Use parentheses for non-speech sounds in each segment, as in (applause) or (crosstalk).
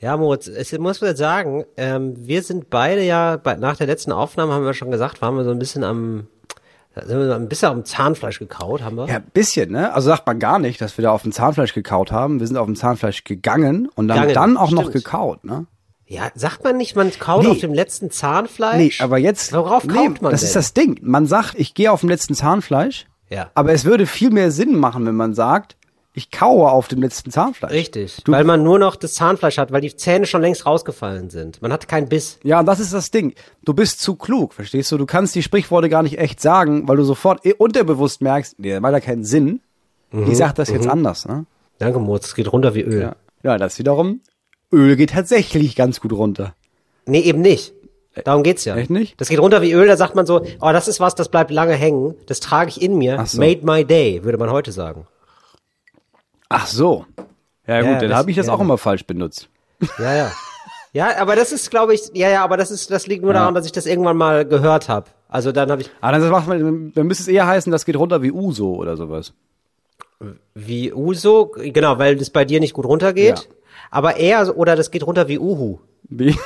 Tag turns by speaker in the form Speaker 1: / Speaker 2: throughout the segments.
Speaker 1: Ja, Moritz, ich muss mal sagen, ähm, wir sind beide ja, bei, nach der letzten Aufnahme haben wir schon gesagt, waren wir so ein bisschen am, sind wir ein bisschen am Zahnfleisch gekaut, haben wir.
Speaker 2: Ja, bisschen, ne? Also sagt man gar nicht, dass wir da auf dem Zahnfleisch gekaut haben. Wir sind auf dem Zahnfleisch gegangen und dann,
Speaker 1: Gegangen,
Speaker 2: dann auch noch
Speaker 1: stimmt.
Speaker 2: gekaut, ne?
Speaker 1: Ja, sagt man nicht, man kaut
Speaker 2: Nee.
Speaker 1: auf dem letzten Zahnfleisch?
Speaker 2: Nee, aber jetzt.
Speaker 1: Worauf
Speaker 2: nee,
Speaker 1: kaut man
Speaker 2: Das
Speaker 1: denn?
Speaker 2: ist das Ding. Man sagt, ich gehe auf dem letzten Zahnfleisch,
Speaker 1: Ja.
Speaker 2: aber es würde viel mehr Sinn machen, wenn man sagt, ich kaue auf dem letzten Zahnfleisch.
Speaker 1: Richtig, weil man nur noch das Zahnfleisch hat, weil die Zähne schon längst rausgefallen sind. Man hat keinen Biss.
Speaker 2: Ja, und das ist das Ding. Du bist zu klug, verstehst du? Du kannst die Sprichworte gar nicht echt sagen, weil du sofort eh unterbewusst merkst, nee, macht ja keinen Sinn.
Speaker 1: Mhm,
Speaker 2: Ich sag das jetzt anders, ne?
Speaker 1: Danke, Moritz, es geht runter wie Öl.
Speaker 2: Ja. ja, das wiederum, Öl geht tatsächlich ganz gut runter.
Speaker 1: Nee, eben nicht. Darum geht's ja.
Speaker 2: Echt nicht?
Speaker 1: Das geht runter wie Öl, da sagt man so, oh, das ist was, das bleibt lange hängen, das trage ich in mir.
Speaker 2: So.
Speaker 1: Made my day, würde man heute sagen.
Speaker 2: Ach so. Ja, gut, dann
Speaker 1: das-
Speaker 2: habe ich das
Speaker 1: ja.
Speaker 2: auch immer falsch benutzt.
Speaker 1: Ja, ja. Ja, aber das ist, glaube ich, ja, ja, aber das ist, das liegt nur daran, dass ich das irgendwann mal gehört habe. Also dann habe ich,
Speaker 2: Ah, dann, macht man, dann müsste es eher heißen, das geht runter wie Uso oder sowas.
Speaker 1: wie Uso, genau, weil das bei dir nicht gut runtergeht.
Speaker 2: Ja.
Speaker 1: Aber eher, oder das geht runter wie Uhu.
Speaker 2: Wie?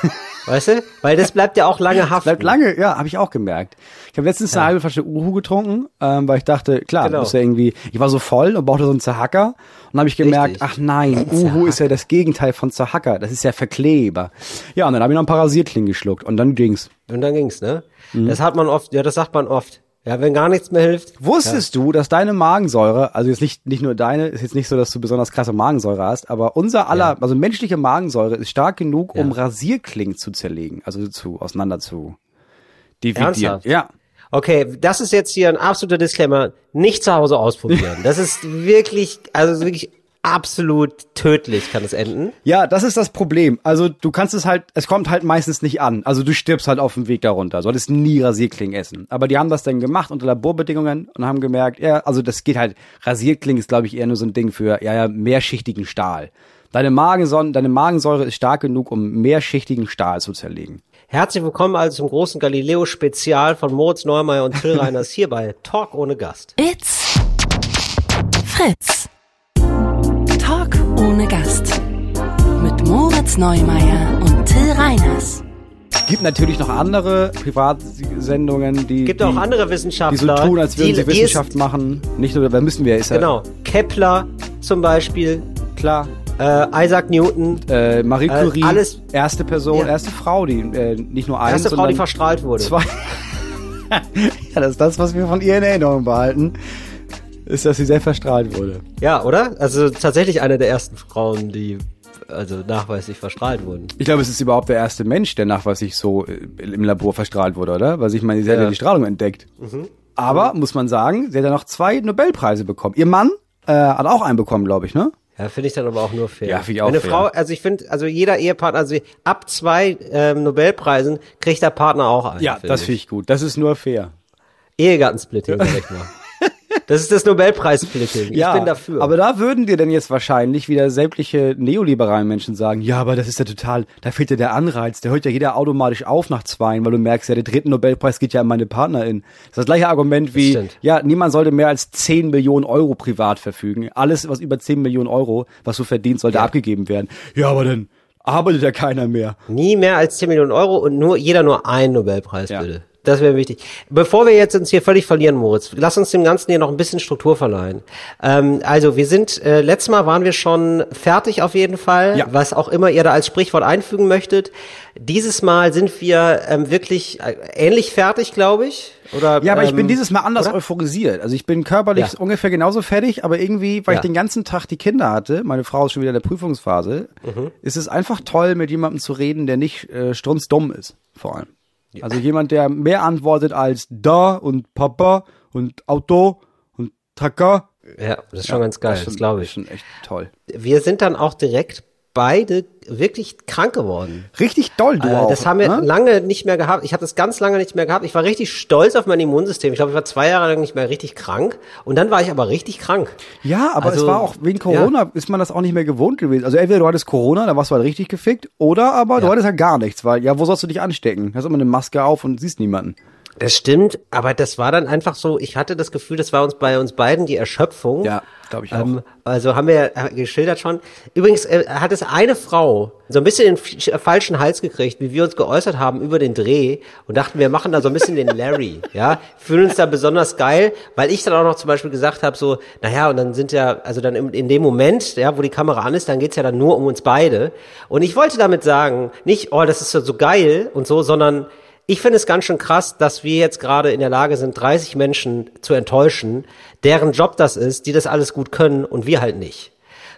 Speaker 1: Weißt du? Weil das bleibt ja auch lange haften.
Speaker 2: Bleibt lange, ja, habe ich auch gemerkt. Ich habe letztens eine halbe Flasche Uhu getrunken, ähm, weil ich dachte, klar,
Speaker 1: Genau.
Speaker 2: muss ja irgendwie, ich war so voll und brauchte so einen Zahacker und habe ich gemerkt,
Speaker 1: Richtig.
Speaker 2: ach nein, Uhu ist ja das Gegenteil von Zahacker, das ist ja Verkleber. Ja, und dann habe ich noch ein paar Rasierklingen geschluckt und dann ging's.
Speaker 1: Und dann ging's, ne?
Speaker 2: Mhm.
Speaker 1: Das hat man oft, ja, das sagt man oft. Ja, wenn gar nichts mehr hilft.
Speaker 2: Wusstest du, dass deine Magensäure, also jetzt nicht, nicht nur deine, ist jetzt nicht so, dass du besonders krasse Magensäure hast, aber unser aller, also menschliche Magensäure ist stark genug, um Rasierklingen zu zerlegen, also zu, auseinander zu dividieren.
Speaker 1: Ernsthaft?
Speaker 2: Ja.
Speaker 1: Okay, das ist jetzt hier ein absoluter Disclaimer. Nicht zu Hause ausprobieren. Das ist wirklich, also wirklich absolut tödlich kann es enden.
Speaker 2: Ja, das ist das Problem. Also du kannst es halt, es kommt halt meistens nicht an. Also du stirbst halt auf dem Weg darunter. Solltest nie Rasierklingen essen. Aber die haben das dann gemacht unter Laborbedingungen und haben gemerkt, ja, also das geht halt, Rasierklingen ist glaube ich eher nur so ein Ding für, ja, ja, mehrschichtigen Stahl. Deine Magensäure, deine Magensäure ist stark genug, um mehrschichtigen Stahl zu zerlegen.
Speaker 1: Herzlich willkommen also zum großen Galileo-Spezial von Moritz Neumeier und Till Reiners hier bei Talk ohne Gast.
Speaker 3: It's Fritz. Gast. Mit Moritz Neumeier und Till Reiners.
Speaker 2: Gibt natürlich noch andere Privatsendungen, die,
Speaker 1: Gibt
Speaker 2: die,
Speaker 1: auch andere
Speaker 2: die so
Speaker 1: Wissenschaftler.
Speaker 2: tun, als würden sie Wissenschaft
Speaker 1: ist,
Speaker 2: machen. Nicht nur, da müssen wir, ist ja
Speaker 1: Genau. Kepler zum Beispiel,
Speaker 2: klar.
Speaker 1: äh, Isaac Newton,
Speaker 2: Äh, Marie
Speaker 1: Äh,
Speaker 2: Curie,
Speaker 1: alles-
Speaker 2: erste Person,
Speaker 1: Ja.
Speaker 2: erste Frau, die äh, nicht nur eins,
Speaker 1: erste Frau, die verstrahlt wurde.
Speaker 2: zwei. (laughs) ja, das ist das, was wir von ihr in Erinnerung behalten, ist, dass sie sehr verstrahlt wurde.
Speaker 1: Ja, oder? Also tatsächlich eine der ersten Frauen, die also nachweislich verstrahlt wurden.
Speaker 2: Ich glaube, es ist überhaupt der erste Mensch, der nachweislich so äh, im Labor verstrahlt wurde, oder? Weil ich meine, sie hat ja.
Speaker 1: Mhm.
Speaker 2: die Strahlung entdeckt. Aber, muss man sagen, sie hat ja noch zwei Nobelpreise bekommen. Ihr Mann äh, hat auch einen bekommen, glaube ich, ne?
Speaker 1: Ja, finde ich dann aber auch nur fair.
Speaker 2: Ja, finde ich auch
Speaker 1: Wenn eine
Speaker 2: fair.
Speaker 1: Frau, also ich finde, also jeder Ehepartner, also ab zwei ähm, Nobelpreisen kriegt der Partner auch einen.
Speaker 2: Ja, das finde ich gut. Das ist nur fair.
Speaker 1: Ehegattensplitting, sag ich mal. (laughs) Das ist das Nobelpreissplitting. Ich bin dafür.
Speaker 2: Aber da würden dir denn jetzt wahrscheinlich wieder sämtliche neoliberalen Menschen sagen, ja, aber das ist ja total, da fehlt ja der Anreiz, da hört ja jeder automatisch auf nach zweien, weil du merkst, ja, der dritte Nobelpreis geht ja an meine Partnerin. Das ist das gleiche Argument wie, ja, niemand sollte mehr als 10 Millionen Euro privat verfügen. Alles, was über 10 Millionen Euro, was du verdienst, sollte abgegeben werden. Ja, aber dann arbeitet ja keiner mehr.
Speaker 1: Nie mehr als 10 Millionen Euro und nur jeder nur einen Nobelpreis,
Speaker 2: Ja.
Speaker 1: bitte. Das wäre wichtig. Bevor wir jetzt uns hier völlig verlieren, Moritz, lass uns dem Ganzen hier noch ein bisschen Struktur verleihen. Ähm, also wir sind, äh, letztes Mal waren wir schon fertig auf jeden Fall,
Speaker 2: Ja.
Speaker 1: was auch immer ihr da als Sprichwort einfügen möchtet. Dieses Mal sind wir ähm, wirklich äh, ähnlich fertig, glaube ich. Oder,
Speaker 2: Ja, aber ich bin
Speaker 1: ähm,
Speaker 2: dieses Mal anders
Speaker 1: oder?
Speaker 2: euphorisiert. Also ich bin körperlich
Speaker 1: Ja.
Speaker 2: ungefähr genauso fertig, aber irgendwie, weil
Speaker 1: Ja.
Speaker 2: ich den ganzen Tag die Kinder hatte, meine Frau ist schon wieder in der Prüfungsphase,
Speaker 1: Mhm.
Speaker 2: ist es einfach toll, mit jemandem zu reden, der nicht äh, strunzdumm ist, vor allem. Also jemand, der mehr antwortet als da und Papa und Auto und Tracker.
Speaker 1: Ja, das ist schon ganz geil,
Speaker 2: schon-
Speaker 1: das glaube
Speaker 2: ist
Speaker 1: ich.
Speaker 2: schon echt toll.
Speaker 1: Wir sind dann auch direkt beide wirklich krank geworden.
Speaker 2: Richtig doll, du
Speaker 1: Äh,
Speaker 2: auch.
Speaker 1: das haben wir
Speaker 2: ne?
Speaker 1: lange nicht mehr gehabt. Ich habe das ganz lange nicht mehr gehabt. Ich war richtig stolz auf mein Immunsystem. Ich glaube, ich war zwei Jahre lang nicht mehr richtig krank. Und dann war ich aber richtig krank.
Speaker 2: Ja, aber
Speaker 1: Also,
Speaker 2: es war auch wegen Corona ist man das auch nicht mehr gewohnt gewesen. Also entweder du hattest Corona, da warst du halt richtig gefickt, oder aber du
Speaker 1: Ja.
Speaker 2: hattest halt gar nichts, weil ja, wo sollst du dich anstecken? Du hast immer eine Maske auf und siehst niemanden.
Speaker 1: Das stimmt, aber das war dann einfach so, ich hatte das Gefühl, das war uns bei uns beiden die Erschöpfung.
Speaker 2: Ja, glaube ich auch.
Speaker 1: Ähm, also haben wir ja geschildert schon. Übrigens äh, hat es eine Frau so ein bisschen den f- falschen Hals gekriegt, wie wir uns geäußert haben über den Dreh und dachten, wir machen da so ein bisschen den Larry, (laughs) ja, fühlen uns da besonders geil, weil ich dann auch noch zum Beispiel gesagt habe, so, naja, und dann sind ja, also dann in, in dem Moment, ja, wo die Kamera an ist, dann geht's ja dann nur um uns beide. Und ich wollte damit sagen, nicht, oh, das ist ja so geil und so, sondern ich finde es ganz schön krass, dass wir jetzt gerade in der Lage sind, 30 Menschen zu enttäuschen, deren Job das ist, die das alles gut können und wir halt nicht.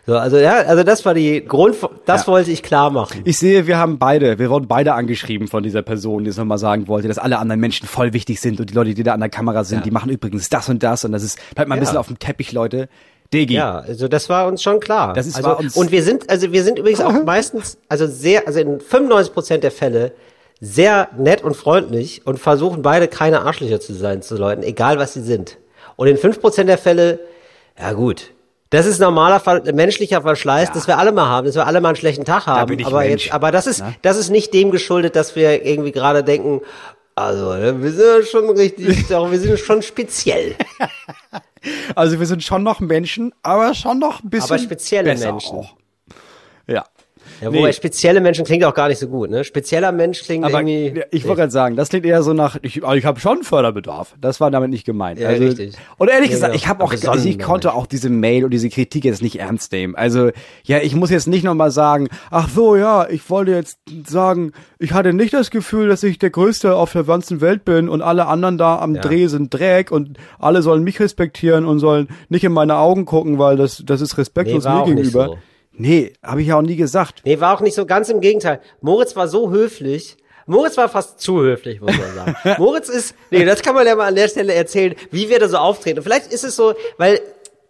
Speaker 1: So, also ja, also das war die Grund, das
Speaker 2: Ja.
Speaker 1: wollte ich klar machen.
Speaker 2: Ich sehe, wir haben beide, wir wurden beide angeschrieben von dieser Person, die es nochmal sagen wollte, dass alle anderen Menschen voll wichtig sind und die Leute, die da an der Kamera sind,
Speaker 1: Ja.
Speaker 2: die machen übrigens das und das und das ist, bleibt mal ein
Speaker 1: Ja.
Speaker 2: bisschen auf dem Teppich, Leute. Digi.
Speaker 1: Ja, also das war uns schon klar.
Speaker 2: Das ist-
Speaker 1: also,
Speaker 2: uns-
Speaker 1: und wir sind, also wir sind übrigens auch (laughs) meistens, also sehr, also in 95 Prozent der Fälle sehr nett und freundlich und versuchen beide keine Arschlöcher zu sein zu Leuten, egal was sie sind. Und in 5 Prozent der Fälle, ja gut, das ist normaler menschlicher Verschleiß, das wir alle mal haben, dass wir alle mal einen schlechten Tag haben. aber
Speaker 2: Mensch.
Speaker 1: jetzt, aber das ist,
Speaker 2: Ne?
Speaker 1: das ist nicht dem geschuldet, dass wir irgendwie gerade denken, also ne, wir sind ja schon richtig, (laughs) doch, wir sind schon speziell.
Speaker 2: Also wir sind schon noch Menschen, aber schon noch ein bisschen
Speaker 1: Aber spezielle Menschen.
Speaker 2: Auch. Ja.
Speaker 1: Ja,
Speaker 2: Nee.
Speaker 1: wobei spezielle Menschen klingt auch gar nicht so gut, ne? Spezieller Mensch klingt
Speaker 2: Aber
Speaker 1: irgendwie.
Speaker 2: ich wollte gerade sagen, das klingt eher so nach, ich, ich habe schon Förderbedarf. Das war damit nicht gemeint.
Speaker 1: Ja,
Speaker 2: also,
Speaker 1: richtig.
Speaker 2: Und ehrlich
Speaker 1: Ja,
Speaker 2: gesagt,
Speaker 1: genau.
Speaker 2: ich habe auch, also ich konnte auch diese Mail und diese Kritik jetzt nicht ernst nehmen. Also ja, ich muss jetzt nicht nochmal sagen, ach so, ja, ich wollte jetzt sagen, ich hatte nicht das Gefühl, dass ich der Größte auf der ganzen Welt bin und alle anderen da am
Speaker 1: Ja.
Speaker 2: Dreh sind Dreck und alle sollen mich respektieren und sollen nicht in meine Augen gucken, weil das, das ist respektlos
Speaker 1: Nee,
Speaker 2: mir gegenüber.
Speaker 1: so.
Speaker 2: Nee, habe ich ja auch nie gesagt.
Speaker 1: Nee, war auch nicht so ganz im Gegenteil. Moritz war so höflich. Moritz war fast zu höflich, muss man sagen. (laughs) Moritz ist, nee, das kann man ja mal an der Stelle erzählen, wie wir da so auftreten. Und vielleicht ist es so, weil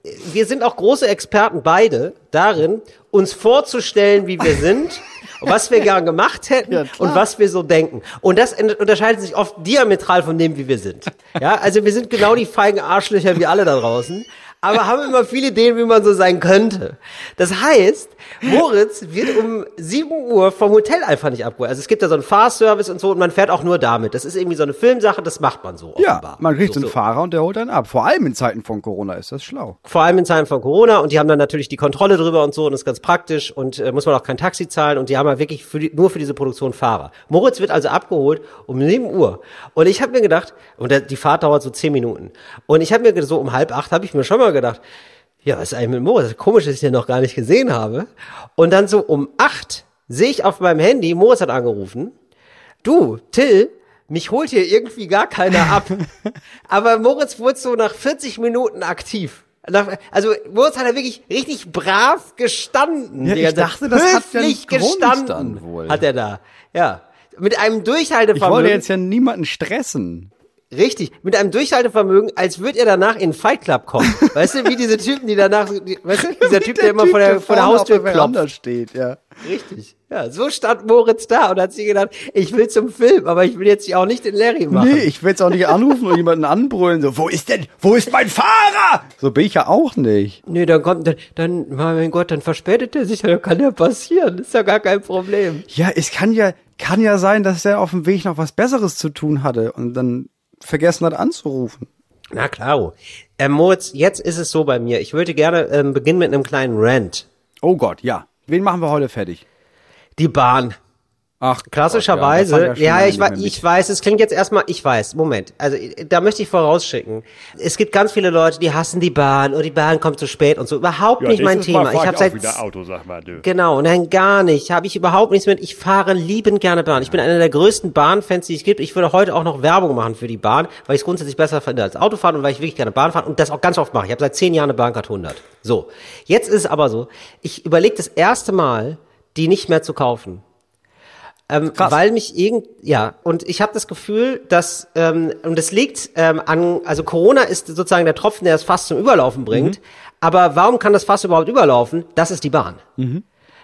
Speaker 1: äh, wir sind auch große Experten beide darin, uns vorzustellen, wie wir sind. (laughs) Was wir gern gemacht hätten
Speaker 2: Ja,
Speaker 1: und was wir so denken. Und das unterscheidet sich oft diametral von dem, wie wir sind. Ja, also wir sind genau die feigen Arschlöcher wie alle da draußen. Aber haben immer viele Ideen, wie man so sein könnte. Das heißt, Moritz wird um 7 Uhr vom Hotel einfach nicht abgeholt. Also es gibt da so einen Fahrservice und so und man fährt auch nur damit. Das ist irgendwie so eine Filmsache, das macht man so
Speaker 2: Ja,
Speaker 1: offenbar.
Speaker 2: man kriegt so
Speaker 1: so,
Speaker 2: einen Fahrer und der holt einen ab. Vor allem in Zeiten von Corona ist das schlau.
Speaker 1: vor allem in Zeiten von Corona und die haben dann natürlich die Kontrolle drüber und so und das ist ganz praktisch und äh, muss man auch kein Taxi zahlen und die haben ja wirklich für die, nur für diese Produktion Fahrer. Moritz wird also abgeholt um 7 Uhr und ich habe mir gedacht, und die Fahrt dauert so 10 Minuten und ich habe mir so um halb acht habe ich mir schon mal gedacht, ja, was ist eigentlich mit Moritz? Komisch, dass ich den noch gar nicht gesehen habe. Und dann so um acht sehe ich auf meinem Handy, Moritz hat angerufen, du, Till, mich holt hier irgendwie gar keiner ab. (laughs) Aber Moritz wurde so nach 40 Minuten aktiv. Also Moritz hat er wirklich richtig brav gestanden.
Speaker 2: Ja, ich dachte, das hat ja Grund
Speaker 1: gestanden
Speaker 2: wohl.
Speaker 1: hat er da. Ja. Mit einem
Speaker 2: Ich
Speaker 1: Durchhaltevermögen.
Speaker 2: wollte jetzt ja niemanden stressen.
Speaker 1: Richtig, mit einem Durchhaltevermögen, als würde er danach in den Fight Club kommen. (laughs) Weißt du, wie diese Typen, die danach, die, weißt du, dieser (laughs) Typ, der, immer vor der, vor der Haustür klopft.
Speaker 2: steht, ja.
Speaker 1: Richtig. Ja, so stand Moritz da und hat sich gedacht, ich will zum Film, aber ich will jetzt hier auch nicht den Larry machen.
Speaker 2: Nee, ich will jetzt auch nicht anrufen und jemanden anbrüllen, so, wo ist denn, wo ist mein Fahrer? So bin ich ja auch nicht.
Speaker 1: Nee, dann kommt, dann, dann, mein Gott, dann verspätet er sich, dann kann ja passieren, ist ja gar kein Problem.
Speaker 2: Ja, es kann ja, kann ja sein, dass er auf dem Weg noch was Besseres zu tun hatte und dann vergessen hat anzurufen.
Speaker 1: Na klar. Ähm, Moritz, jetzt ist es so bei mir. Ich würde gerne ähm, beginnen mit einem kleinen Rant.
Speaker 2: Oh Gott, ja. Wen machen wir heute fertig?
Speaker 1: Die Bahn.
Speaker 2: Ach,
Speaker 1: Klassischerweise,
Speaker 2: Gott, ja,
Speaker 1: ja, ich,
Speaker 2: mehr
Speaker 1: ich weiß, es klingt jetzt erstmal, ich weiß, Moment, also da möchte ich vorausschicken. Es gibt ganz viele Leute, die hassen die Bahn und die Bahn kommt zu spät und so. Überhaupt nicht mein Thema. Ich habe seit
Speaker 4: Auto, sag mal, du.
Speaker 1: Genau, nein, gar nicht. Habe ich überhaupt nichts mit. Ich fahre liebend gerne Bahn. Ich bin einer der größten Bahnfans, die es gibt. Ich würde heute auch noch Werbung machen für die Bahn, weil ich es grundsätzlich besser finde als Autofahren und weil ich wirklich gerne Bahn fahre und das auch ganz oft mache. Ich habe seit zehn Jahren eine Bahncard 100. So, jetzt ist es aber so, ich überlege das erste Mal, die nicht mehr zu kaufen. Ähm,
Speaker 2: Krass.
Speaker 1: weil mich irgend ja und ich habe das Gefühl, dass ähm, und es liegt ähm, an also Corona ist sozusagen der Tropfen, der das Fass zum Überlaufen bringt. Aber warum kann das Fass überhaupt überlaufen? Das ist die Bahn.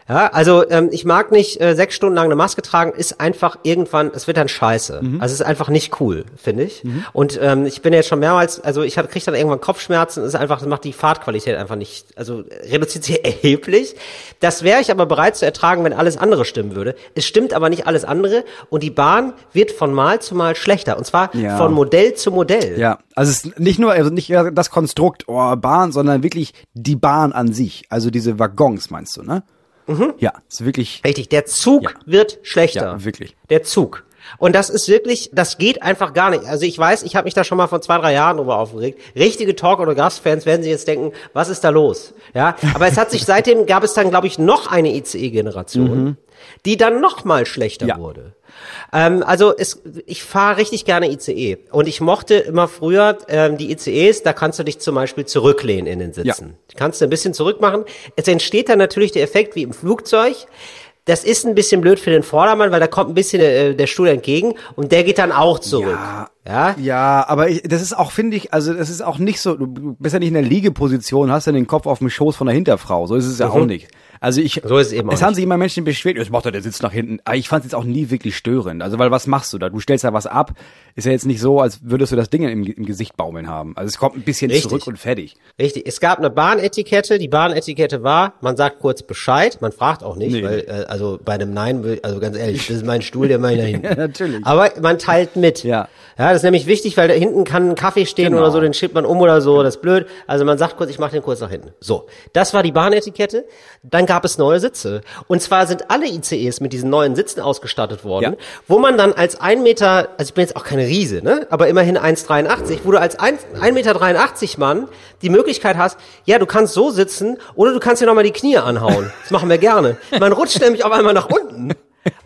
Speaker 1: Ja, also ähm, ich mag nicht äh, sechs Stunden lang eine Maske tragen, ist einfach irgendwann, es wird dann scheiße.
Speaker 2: Mhm.
Speaker 1: Also es ist einfach nicht cool, finde ich. Und ähm, ich bin jetzt schon mehrmals, also ich kriege dann irgendwann Kopfschmerzen, ist einfach, das macht die Fahrtqualität einfach nicht, also reduziert sie (laughs) erheblich. Das wäre ich aber bereit zu ertragen, wenn alles andere stimmen würde. Es stimmt aber nicht alles andere und die Bahn wird von Mal zu Mal schlechter und zwar
Speaker 2: Ja.
Speaker 1: von Modell zu Modell.
Speaker 2: Ja, also es ist nicht nur, also nicht das Konstrukt, oh, Bahn, sondern wirklich die Bahn an sich. Also diese Waggons, meinst du, ne? Mhm. Ja, ist wirklich,
Speaker 1: Richtig, der Zug
Speaker 2: Ja.
Speaker 1: wird schlechter.
Speaker 2: Ja, wirklich.
Speaker 1: Der Zug. Und das ist wirklich, das geht einfach gar nicht. Also ich weiß, ich habe mich da schon mal vor zwei, drei Jahren drüber aufgeregt. Richtige Talk- oder Gastfans werden sich jetzt denken, was ist da los? Ja, aber es hat sich (laughs) seitdem, gab es dann, glaube ich, noch eine ICE-Generation, die dann noch mal schlechter
Speaker 2: Ja.
Speaker 1: wurde. Ähm, also es, ich fahre richtig gerne ICE und ich mochte immer früher ähm, die ICEs, da kannst du dich zum Beispiel zurücklehnen in den Sitzen. Die kannst du ein bisschen zurück machen. Es entsteht dann natürlich der Effekt wie im Flugzeug. Das ist ein bisschen blöd für den Vordermann, weil da kommt ein bisschen äh, der Stuhl entgegen und der geht dann auch zurück.
Speaker 2: Ja.
Speaker 1: Ja?
Speaker 2: ja, aber ich, das ist auch, finde ich, also das ist auch nicht so, du bist ja nicht in der Liegeposition, hast ja den Kopf auf dem Schoß von der Hinterfrau, so ist es ja auch nicht. Also ich,
Speaker 1: So ist es eben
Speaker 2: es haben
Speaker 1: nicht.
Speaker 2: sich immer Menschen beschwert, jetzt macht er der Sitz nach hinten. Aber ich fand es jetzt auch nie wirklich störend. Also weil was machst du da? Du stellst da was ab. Ist ja jetzt nicht so, als würdest du das Ding im, im Gesicht baumeln haben. Also es kommt ein bisschen
Speaker 1: Richtig.
Speaker 2: zurück und fertig.
Speaker 1: Richtig. Es gab eine Bahnetikette. Die Bahnetikette war, man sagt kurz Bescheid, man fragt auch nicht,
Speaker 2: Nee.
Speaker 1: weil äh, also bei einem Nein, also ganz ehrlich, das ist mein Stuhl, der mal da (laughs) hinten.
Speaker 2: Ja, natürlich.
Speaker 1: Aber man teilt mit.
Speaker 2: Ja.
Speaker 1: Ja, das ist nämlich wichtig, weil da hinten kann ein Kaffee stehen
Speaker 2: Genau.
Speaker 1: oder so, den schiebt man um oder so, das ist blöd. Also man sagt kurz, ich mache den kurz nach hinten. So, das war die Bahnetikette. Dann gab es neue Sitze. Und zwar sind alle ICEs mit diesen neuen Sitzen ausgestattet worden,
Speaker 2: Ja.
Speaker 1: wo man dann als 1 Meter, also ich bin jetzt auch keine Riese, ne? aber immerhin 1,83, wo du als 1,83 Meter Mann die Möglichkeit hast, ja, du kannst so sitzen oder du kannst dir nochmal die Knie anhauen. Das machen wir gerne. Man rutscht nämlich auf einmal nach unten.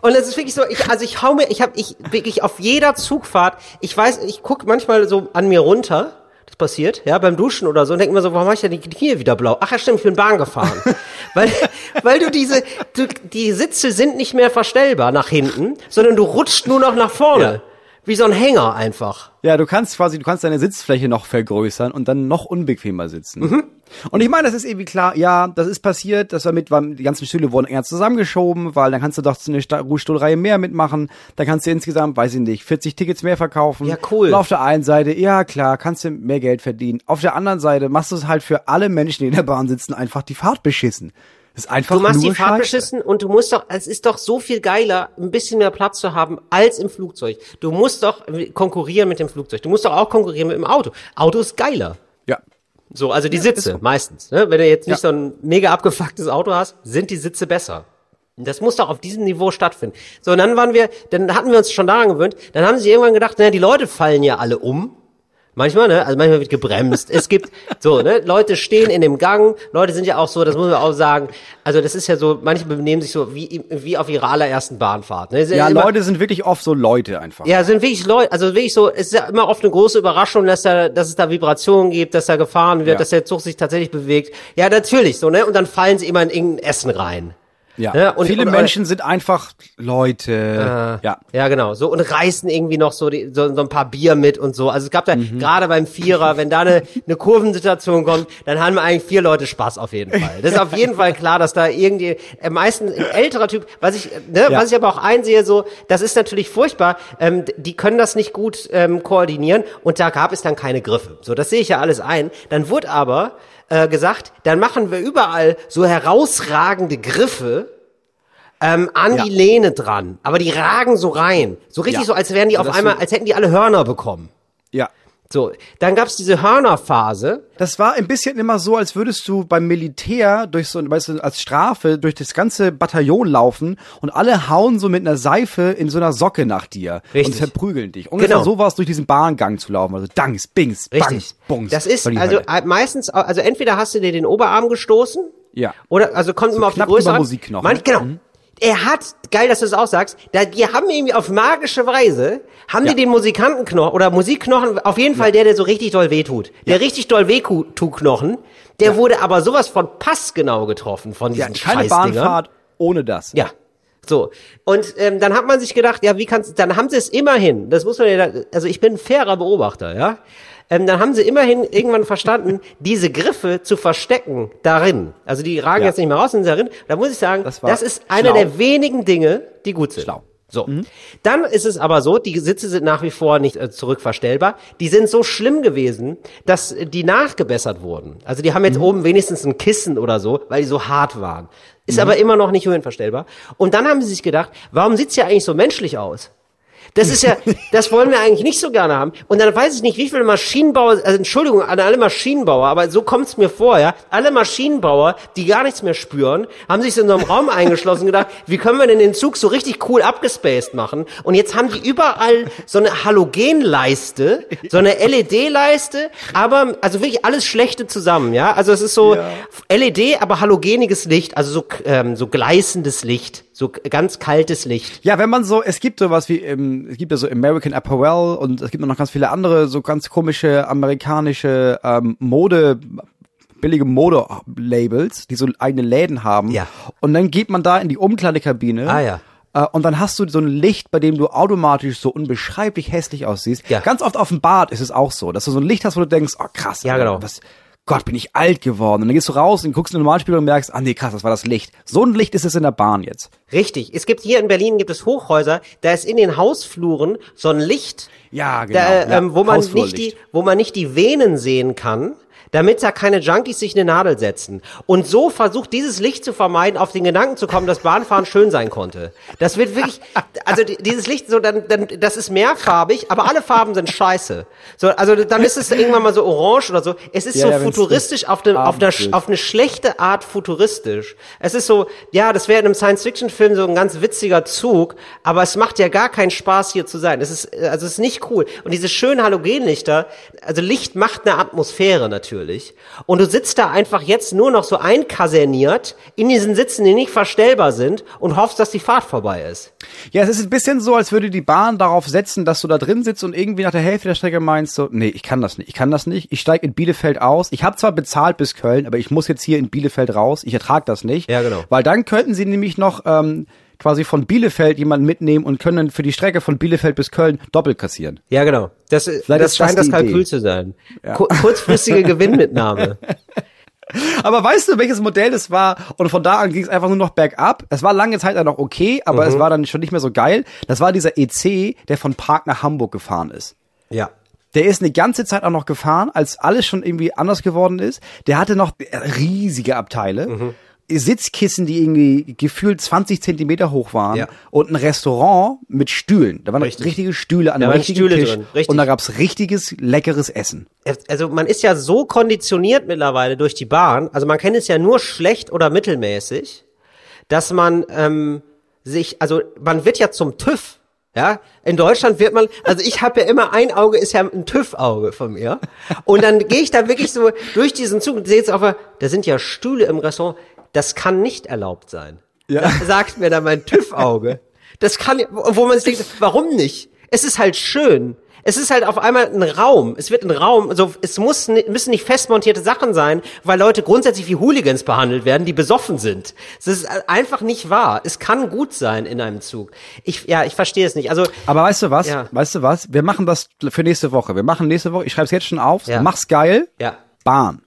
Speaker 1: Und es ist wirklich so, ich, also ich hau mir, ich habe ich wirklich auf jeder Zugfahrt, ich weiß, ich guck manchmal so an mir runter, passiert, ja, beim Duschen oder so, und denke mir so, warum mache ich denn die Knie wieder blau? Ach ja, stimmt, ich bin Bahn gefahren. (laughs) weil, weil du diese, du, die Sitze sind nicht mehr verstellbar nach hinten, sondern du rutscht nur noch nach vorne.
Speaker 2: Ja.
Speaker 1: Wie so ein Hänger einfach.
Speaker 2: Ja, du kannst quasi, du kannst deine Sitzfläche noch vergrößern und dann noch unbequemer sitzen.
Speaker 1: Mhm.
Speaker 2: Und ich meine, das ist irgendwie klar, ja, das ist passiert, das war mit, weil die ganzen Stühle wurden enger zusammengeschoben, weil dann kannst du doch eine Ruhestuhlreihe mehr mitmachen, dann kannst du insgesamt, weiß ich nicht, 40 Tickets mehr verkaufen.
Speaker 1: Ja, cool.
Speaker 2: Und auf der einen Seite, ja klar, kannst du mehr Geld verdienen. Auf der anderen Seite machst du es halt für alle Menschen, die in der Bahn sitzen, einfach die Fahrt beschissen. Ist einfach
Speaker 1: Du machst die Fahrt beschissen und du musst doch, es ist doch so viel geiler, ein bisschen mehr Platz zu haben als im Flugzeug. Du musst doch konkurrieren mit dem Flugzeug. Du musst doch auch konkurrieren mit dem Auto. Auto ist geiler.
Speaker 2: Ja.
Speaker 1: So, also die Sitze meistens. Ne? Wenn du jetzt nicht
Speaker 2: Ja.
Speaker 1: so ein mega abgefucktes Auto hast, sind die Sitze besser. Das muss doch auf diesem Niveau stattfinden. So, und dann waren wir, dann hatten wir uns schon daran gewöhnt. Dann haben sie irgendwann gedacht, naja, die Leute fallen ja alle um. Manchmal, ne? Also manchmal wird gebremst. Es gibt (laughs) so, ne? Leute stehen in dem Gang. Leute sind ja auch so, das muss man auch sagen. Also das ist ja so, manche benehmen sich so wie, wie auf ihrer allerersten Bahnfahrt. Ne?
Speaker 2: Ja,
Speaker 1: immer-
Speaker 2: Leute sind wirklich oft so Leute einfach.
Speaker 1: ja, sind wirklich Leute, also wirklich so, es ist ja immer oft eine große Überraschung, dass da, dass es da Vibrationen gibt, dass da gefahren wird,
Speaker 2: Ja.
Speaker 1: dass der Zug sich tatsächlich bewegt. Ja, natürlich, so, ne? Und dann fallen sie immer in irgendein Essen rein.
Speaker 2: Ja.
Speaker 1: Ja, und-
Speaker 2: Viele
Speaker 1: und-
Speaker 2: Menschen sind einfach Leute. ja.
Speaker 1: Ja, genau. So, und reißen irgendwie noch so, die, so, so ein paar Bier mit und so. Also es gab da, gerade beim Vierer, wenn da eine, eine Kurvensituation kommt, dann haben wir eigentlich vier Leute Spaß auf jeden Fall. Das ist auf jeden Fall klar, dass da irgendwie, äh, meistens ein älterer Typ, was ich, ne,
Speaker 2: Ja.
Speaker 1: was ich aber auch einsehe, so, das ist natürlich furchtbar, ähm, die können das nicht gut ähm, koordinieren und da gab es dann keine Griffe. So, das sehe ich ja alles ein. Dann wurde aber äh, gesagt, dann machen wir überall so herausragende Griffe, ähm, an
Speaker 2: Ja.
Speaker 1: die Lehne dran. Aber die ragen so rein. So richtig
Speaker 2: Ja.
Speaker 1: so, als wären die auf einmal, als hätten die alle Hörner bekommen.
Speaker 2: Ja.
Speaker 1: So, dann gab's diese Hörnerphase.
Speaker 2: Das war ein bisschen immer so, als würdest du beim Militär durch so, weißt du, als Strafe durch das ganze Bataillon laufen und alle hauen so mit einer Seife in so einer Socke nach dir
Speaker 1: Richtig.
Speaker 2: und verprügeln dich. Ungefähr
Speaker 1: Genau.
Speaker 2: so war es durch diesen Bahngang zu laufen. Also Dangs, Bings,
Speaker 1: Richtig.
Speaker 2: Bangs, Bungs.
Speaker 1: das ist also
Speaker 2: Hölle.
Speaker 1: äh, meistens, also entweder hast du dir den Oberarm gestoßen.
Speaker 2: Ja.
Speaker 1: Oder, also kommt immer auf die
Speaker 2: knapp
Speaker 1: Größe
Speaker 2: über
Speaker 1: an.
Speaker 2: Musikknochen.
Speaker 1: Manch, genau.
Speaker 2: Mhm.
Speaker 1: Er hat, geil, dass du das auch sagst, da, die haben irgendwie auf magische Weise, haben
Speaker 2: Ja.
Speaker 1: die den Musikantenknochen oder Musikknochen, auf jeden Fall der, der so richtig doll wehtut. Der richtig doll wehtut-Knochen, der wurde aber sowas von passgenau getroffen von
Speaker 2: ja,
Speaker 1: diesen
Speaker 2: keine
Speaker 1: Scheißdingern.
Speaker 2: Bahnfahrt ohne das.
Speaker 1: Ja. So. Und ähm, dann hat man sich gedacht, ja, wie kannst dann haben sie es immerhin, das muss man ja, also ich bin ein fairer Beobachter, ja. Ähm, dann haben sie immerhin irgendwann verstanden, diese Griffe zu verstecken darin. Also die ragen
Speaker 2: Ja.
Speaker 1: jetzt nicht mehr raus, sind darin. Da muss ich sagen,
Speaker 2: Das
Speaker 1: das, ist einer der wenigen Dinge, die gut sind.
Speaker 2: Schlau.
Speaker 1: So. Dann ist es aber so, die Sitze sind nach wie vor nicht äh, zurückverstellbar. Die sind so schlimm gewesen, dass die nachgebessert wurden. Also die haben jetzt oben wenigstens ein Kissen oder so, weil die so hart waren. Ist aber immer noch nicht höhenverstellbar. Und dann haben sie sich gedacht, warum sieht's ja eigentlich so menschlich aus? Das ist ja, (laughs) das wollen wir eigentlich nicht so gerne haben. Und dann weiß ich nicht, wie viele Maschinenbauer, also Entschuldigung an alle Maschinenbauer, aber so kommt's mir vor, ja. Alle Maschinenbauer, die gar nichts mehr spüren, haben sich so in so einem Raum (laughs) eingeschlossen und gedacht, wie können wir denn den Zug so richtig cool abgespaced machen? Und jetzt haben die überall so eine Halogenleiste, so eine LED-Leiste, aber, also wirklich alles Schlechte zusammen, ja. Also es ist so LED, aber halogeniges Licht, also so, ähm, so gleißendes Licht, so ganz kaltes Licht.
Speaker 2: Ja, wenn man so, es gibt sowas wie, ähm, es gibt ja so American Apparel und es gibt noch ganz viele andere so ganz komische amerikanische ähm, Mode, billige Mode-Labels, die so eigene Läden haben.
Speaker 1: Ja.
Speaker 2: Und dann geht man da in die Umkleidekabine.
Speaker 1: Ah, ja.
Speaker 2: äh, Und dann hast du so ein Licht, bei dem du automatisch so unbeschreiblich hässlich aussiehst.
Speaker 1: Ja.
Speaker 2: Ganz oft auf dem Bad ist es auch so, dass du so ein Licht hast, wo du denkst, oh krass,
Speaker 1: Ja, genau.
Speaker 2: was, Gott, bin ich alt geworden. Und dann gehst du raus und guckst in den Normalspiegel und merkst, ah nee, krass, das war das Licht. So ein Licht ist es in der Bahn jetzt.
Speaker 1: Richtig. Es gibt hier in Berlin gibt es Hochhäuser, da ist in den Hausfluren so ein Licht,
Speaker 2: Ja, genau.
Speaker 1: da,
Speaker 2: ja,
Speaker 1: ähm, wo man nicht die, wo man nicht die Venen sehen kann, damit da keine Junkies sich eine Nadel setzen. Und so versucht dieses Licht zu vermeiden, auf den Gedanken zu kommen, dass Bahnfahren (laughs) schön sein konnte. Das wird wirklich, also die- dieses Licht so, dann, dann, das ist mehrfarbig, aber alle Farben sind scheiße. So, also dann ist es irgendwann mal so orange oder so. Es ist
Speaker 2: Ja,
Speaker 1: so
Speaker 2: ja,
Speaker 1: futuristisch auf, eine, auf,
Speaker 2: wird.
Speaker 1: auf eine schlechte Art futuristisch. Es ist so, ja, das wäre in einem Science-Fiction-Film so ein ganz witziger Zug, aber es macht ja gar keinen Spaß hier zu sein. Es ist, also es ist nicht cool. Und diese schönen Halogenlichter, also Licht macht eine Atmosphäre natürlich. Und du sitzt da einfach jetzt nur noch so einkaserniert in diesen Sitzen, die nicht verstellbar sind und hoffst, dass die Fahrt vorbei ist.
Speaker 2: Ja, es ist ein bisschen so, als würde die Bahn darauf setzen, dass du da drin sitzt und irgendwie nach der Hälfte der Strecke meinst so, nee, ich kann das nicht, ich kann das nicht, ich steige in Bielefeld aus. Ich habe zwar bezahlt bis Köln, aber ich muss jetzt hier in Bielefeld raus, ich ertrage das nicht.
Speaker 1: Ja, genau.
Speaker 2: Weil dann könnten sie nämlich noch ähm, quasi von Bielefeld jemanden mitnehmen und können für die Strecke von Bielefeld bis Köln doppelt kassieren.
Speaker 1: Ja, genau. Das, das
Speaker 2: ist das
Speaker 1: scheint das Kalkül
Speaker 2: Idee.
Speaker 1: zu sein. Ku- Kurzfristige (laughs) Gewinnmitnahme.
Speaker 2: Aber weißt du, welches Modell das war? Und von da an ging es einfach nur noch bergab. Es war lange Zeit dann noch okay, aber
Speaker 1: Mhm.
Speaker 2: es war dann schon nicht mehr so geil. Das war dieser EC, der von Park nach Hamburg gefahren ist.
Speaker 1: Ja.
Speaker 2: Der ist eine ganze Zeit auch noch gefahren, als alles schon irgendwie anders geworden ist. Der hatte noch riesige Abteile.
Speaker 1: Mhm.
Speaker 2: Sitzkissen, die irgendwie gefühlt 20 Zentimeter hoch waren
Speaker 1: Ja.
Speaker 2: und ein Restaurant mit Stühlen. Da waren
Speaker 1: Richtig.
Speaker 2: richtige Stühle an
Speaker 1: Da waren
Speaker 2: richtigen
Speaker 1: Stühle
Speaker 2: Tisch
Speaker 1: richtig.
Speaker 2: und da gab's richtiges leckeres Essen.
Speaker 1: also man ist ja so konditioniert mittlerweile durch die Bahn, also man kennt es ja nur schlecht oder mittelmäßig, dass man ähm, sich, also man wird ja zum TÜV. Ja, in Deutschland wird man, also ich habe ja immer ein Auge ist ja ein TÜV-Auge von mir. Und dann gehe ich da wirklich so durch diesen Zug und sehe jetzt auf, da sind ja Stühle im Restaurant. Das kann nicht erlaubt sein.
Speaker 2: Ja.
Speaker 1: Das sagt mir dann mein TÜV-Auge. Das kann, wo man sich denkt, warum nicht? Es ist halt schön. Es ist halt auf einmal ein Raum. Es wird ein Raum. Also es muss, müssen nicht festmontierte Sachen sein, weil Leute grundsätzlich wie Hooligans behandelt werden, die besoffen sind. Es ist einfach nicht wahr. Es kann gut sein in einem Zug. Ich, ja, ich verstehe es nicht. Also
Speaker 2: Aber weißt du was?
Speaker 1: Ja.
Speaker 2: Weißt du was? Wir machen das für nächste Woche. Wir machen nächste Woche, ich schreibe es jetzt schon auf,
Speaker 1: Ja.
Speaker 2: mach's geil,
Speaker 1: ja,
Speaker 2: Bahn.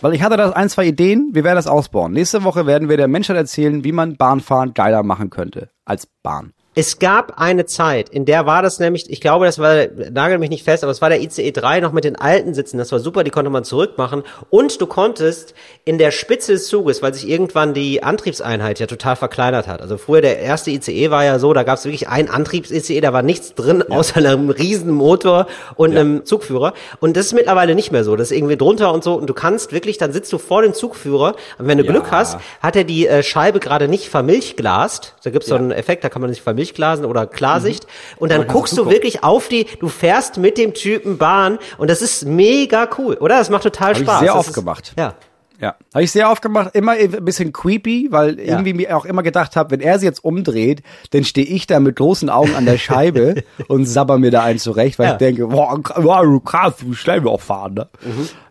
Speaker 2: Weil ich hatte da ein, zwei Ideen, wir werden das ausbauen. Nächste Woche werden wir der Menschheit erzählen, wie man Bahnfahren geiler machen könnte als Bahn.
Speaker 1: Es gab eine Zeit, in der war das nämlich, ich glaube, das war, nagel mich nicht fest, aber es war der ICE 3 noch mit den alten Sitzen, das war super, die konnte man zurückmachen. Und du konntest in der Spitze des Zuges, weil sich irgendwann die Antriebseinheit ja total verkleinert hat. Also früher der erste ICE war ja so, da gab es wirklich ein Antriebs-ICE, da war nichts drin, außer einem riesen Motor und einem Zugführer. Und das ist mittlerweile nicht mehr so, das ist irgendwie drunter und so. Und du kannst wirklich, dann sitzt du vor dem Zugführer und wenn du
Speaker 2: Ja.
Speaker 1: Glück hast, hat er die äh, Scheibe gerade nicht vermilchglast. Da gibt's so einen Effekt, da kann man sich vermilchglasen oder Klarsicht. Und dann
Speaker 2: kannst
Speaker 1: guckst
Speaker 2: du zugucken.
Speaker 1: wirklich auf die, du fährst mit dem Typen Bahn und das ist mega cool, oder? Das macht total
Speaker 2: ich
Speaker 1: Spaß.
Speaker 2: sehr
Speaker 1: Das
Speaker 2: oft
Speaker 1: ist,
Speaker 2: gemacht.
Speaker 1: Ja.
Speaker 2: Ja, habe ich sehr oft gemacht, immer ein bisschen creepy, weil irgendwie mir auch immer gedacht habe, wenn er sie jetzt umdreht, dann stehe ich da mit großen Augen an der Scheibe (laughs) und sabber mir da einen zurecht, weil
Speaker 1: Ja.
Speaker 2: ich denke, boah, wow, krass, wie schnell wir auch fahren, ne?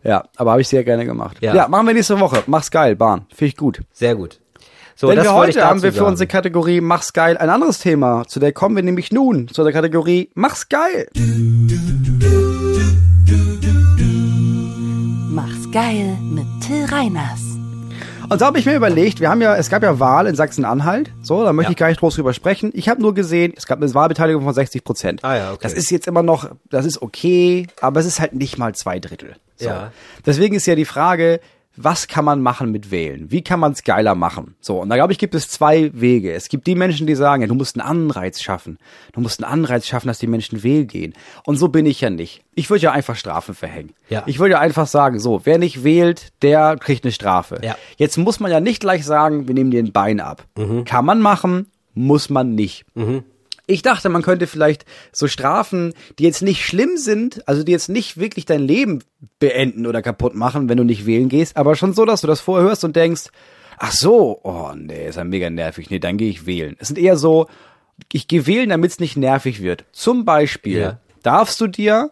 Speaker 2: Ja, aber habe ich sehr gerne gemacht.
Speaker 1: Ja.
Speaker 2: Ja. machen wir nächste Woche. Mach's geil, Bahn. Finde ich gut.
Speaker 1: Sehr gut. So,
Speaker 2: Denn
Speaker 1: das
Speaker 2: wir heute haben wir für
Speaker 1: sagen.
Speaker 2: unsere Kategorie Mach's geil ein anderes Thema. Zu der kommen wir nämlich nun, zu der Kategorie Mach's geil.
Speaker 3: geil mit Till Reiners.
Speaker 2: Und so habe ich mir überlegt, wir haben ja, es gab ja Wahl in Sachsen-Anhalt, so, da möchte
Speaker 1: Ja.
Speaker 2: ich gar nicht groß drüber sprechen. Ich habe nur gesehen, es gab eine Wahlbeteiligung von 60 Prozent.
Speaker 1: Ah ja, okay.
Speaker 2: Das ist jetzt immer noch, das ist okay, aber es ist halt nicht mal zwei Drittel. So.
Speaker 1: Ja.
Speaker 2: Deswegen ist ja die Frage, was kann man machen mit Wählen? Wie kann man es geiler machen? So, und da glaube ich, gibt es zwei Wege. Es gibt die Menschen, die sagen, ja, du musst einen Anreiz schaffen. Du musst einen Anreiz schaffen, dass die Menschen wählen gehen. Und so bin ich ja nicht. Ich würde ja einfach Strafen verhängen.
Speaker 1: Ja.
Speaker 2: Ich würde ja einfach sagen, so, wer nicht wählt, der kriegt eine Strafe.
Speaker 1: Ja.
Speaker 2: Jetzt muss man ja nicht gleich sagen, wir nehmen dir ein Bein ab. Kann man machen, muss man nicht. Ich dachte, man könnte vielleicht so Strafen, die jetzt nicht schlimm sind, also die jetzt nicht wirklich dein Leben beenden oder kaputt machen, wenn du nicht wählen gehst, aber schon so, dass du das vorher hörst und denkst, ach so, oh nee, ist ja mega nervig, nee, dann gehe ich wählen. Es sind eher so, ich gehe wählen, damit es nicht nervig wird. Zum Beispiel
Speaker 1: Ja.
Speaker 2: darfst du dir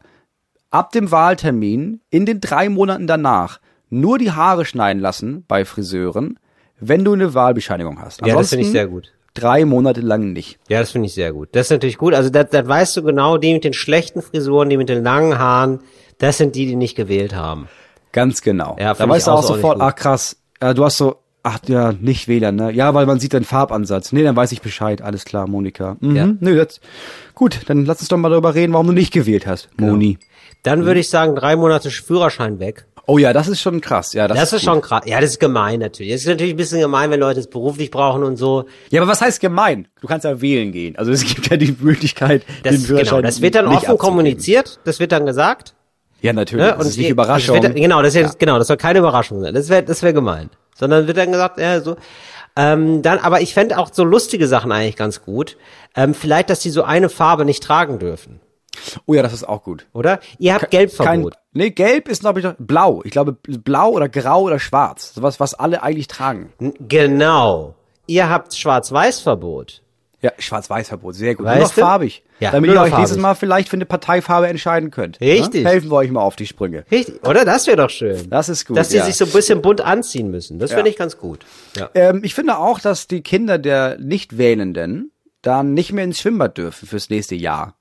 Speaker 2: ab dem Wahltermin in den drei Monaten danach nur die Haare schneiden lassen bei Friseuren, wenn du eine Wahlbescheinigung hast.
Speaker 1: Ja, das finde ich
Speaker 2: Ansonsten
Speaker 1: sehr gut.
Speaker 2: Drei Monate lang nicht.
Speaker 1: Ja, das finde ich sehr gut. Das ist natürlich gut. Also das, das weißt du genau, die mit den schlechten Frisuren, die mit den langen Haaren, das sind die, die nicht gewählt haben.
Speaker 2: Ganz genau.
Speaker 1: Ja,
Speaker 2: da weißt du auch sofort, ach krass, äh, du hast so, ach ja, nicht Wähler, ne? Ja, weil man sieht deinen Farbansatz. Nee, dann weiß ich Bescheid. Alles klar, Monika. Mhm.
Speaker 1: Ja.
Speaker 2: Nö, das, gut, dann lass uns doch mal darüber reden, warum du nicht gewählt hast, Moni.
Speaker 1: Dann würde ich sagen, drei Monate Führerschein weg.
Speaker 2: Oh ja, das ist schon krass. Ja, das,
Speaker 1: Das, ist
Speaker 2: gut.
Speaker 1: schon krass. Ja, das ist gemein natürlich. Das ist natürlich ein bisschen gemein, wenn Leute es beruflich brauchen und so.
Speaker 2: Ja, aber was heißt gemein? Du kannst ja wählen gehen. Also es gibt ja die Möglichkeit, den
Speaker 1: Das,
Speaker 2: Führerschein
Speaker 1: genau, das wird dann offen
Speaker 2: abzugeben.
Speaker 1: kommuniziert, das wird dann gesagt.
Speaker 2: Ja, natürlich.
Speaker 1: Ne?
Speaker 2: das ist nicht Überraschung.
Speaker 1: Wird, genau, das ist jetzt, genau, das soll keine Überraschung sein. Das wäre, das wäre gemein. Sondern wird dann gesagt, ja, so. Ähm, dann, aber ich fände auch so lustige Sachen eigentlich ganz gut. Ähm, vielleicht, dass die so eine Farbe nicht tragen dürfen,
Speaker 2: oh ja, das ist auch gut.
Speaker 1: oder? Ihr habt
Speaker 2: Kein,
Speaker 1: Gelbverbot.
Speaker 2: nee, gelb ist, glaube ich, blau. Ich glaube, blau oder grau oder schwarz. Sowas, was alle eigentlich tragen.
Speaker 1: Genau. Ihr habt Schwarz-Weiß-Verbot.
Speaker 2: Ja, Schwarz-Weiß-Verbot, sehr gut.
Speaker 1: Weißt
Speaker 2: nur noch
Speaker 1: du?
Speaker 2: farbig.
Speaker 1: Ja,
Speaker 2: damit ihr euch nächstes
Speaker 1: farbig.
Speaker 2: Mal vielleicht für eine Parteifarbe entscheiden könnt.
Speaker 1: Richtig.
Speaker 2: Ja? Helfen wir euch mal auf die Sprünge.
Speaker 1: Richtig, oder? Das wäre doch schön.
Speaker 2: Das ist gut,
Speaker 1: Dass die
Speaker 2: ja.
Speaker 1: sich so ein bisschen bunt anziehen müssen. Das
Speaker 2: Ja.
Speaker 1: finde ich ganz gut. Ja.
Speaker 2: Ähm, ich finde auch, dass die Kinder der Nicht-Wählenden dann nicht mehr ins Schwimmbad dürfen fürs nächste Jahr.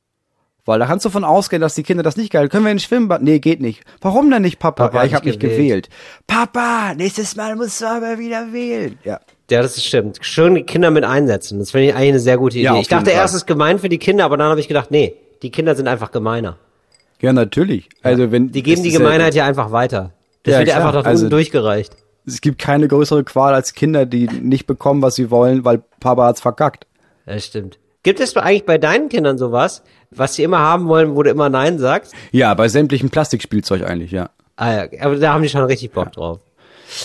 Speaker 2: Weil da kannst du von ausgehen, dass die Kinder das nicht geil. Können wir ins Schwimmbad? Nee, geht nicht. Warum denn nicht, Papa?
Speaker 1: Papa
Speaker 2: ja, ich habe
Speaker 1: nicht
Speaker 2: nicht gewählt. Papa, nächstes Mal musst du aber wieder wählen. Ja.
Speaker 1: Ja, das ist stimmt. Schön die Kinder mit einsetzen. Das finde ich eigentlich eine sehr gute Idee.
Speaker 2: Ja,
Speaker 1: ich dachte
Speaker 2: Fall.
Speaker 1: erst, es ist gemein für die Kinder, aber dann habe ich gedacht, nee, die Kinder sind einfach gemeiner.
Speaker 2: Ja, natürlich. Also wenn
Speaker 1: Die geben die
Speaker 2: ja-
Speaker 1: Gemeinheit ja einfach weiter. Das
Speaker 2: Ja,
Speaker 1: wird ja einfach nach
Speaker 2: Also-
Speaker 1: durchgereicht.
Speaker 2: Es gibt keine größere Qual als Kinder, die nicht bekommen, was sie wollen, weil Papa hat's verkackt.
Speaker 1: Das stimmt. Gibt es eigentlich bei deinen Kindern sowas, was sie immer haben wollen, wo du immer Nein sagst?
Speaker 2: Ja, bei sämtlichem Plastikspielzeug eigentlich, ja.
Speaker 1: Ah ja, aber da haben die schon richtig Bock drauf.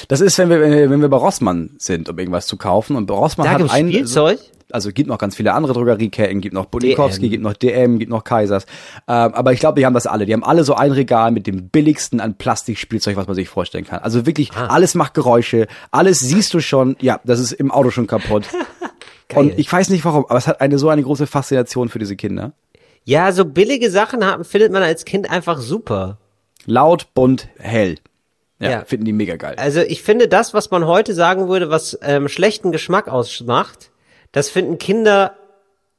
Speaker 2: Das ist, wenn wir, wenn wir bei Rossmann sind, um irgendwas zu kaufen. Und bei Rossmann
Speaker 1: Da
Speaker 2: hat ein,
Speaker 1: Spielzeug?
Speaker 2: also gibt noch ganz viele andere Drogerieketten, gibt noch Bulikowski,
Speaker 1: DM.
Speaker 2: gibt noch DM, gibt noch Kaisers. Ähm, aber ich glaube, die haben das alle. Die haben alle so ein Regal mit dem billigsten an Plastikspielzeug, was man sich vorstellen kann. Also wirklich,
Speaker 1: Ah.
Speaker 2: alles macht Geräusche, alles siehst du schon. Ja, das ist im Auto schon kaputt. (laughs) Und ich weiß nicht warum, aber es hat eine so eine große Faszination für diese Kinder.
Speaker 1: Ja, so billige Sachen haben, findet man als Kind einfach super.
Speaker 2: Laut, bunt, hell. Ja,
Speaker 1: Ja.
Speaker 2: finden die mega geil.
Speaker 1: Also ich finde das, was man heute sagen würde, was ähm, schlechten Geschmack ausmacht, das finden Kinder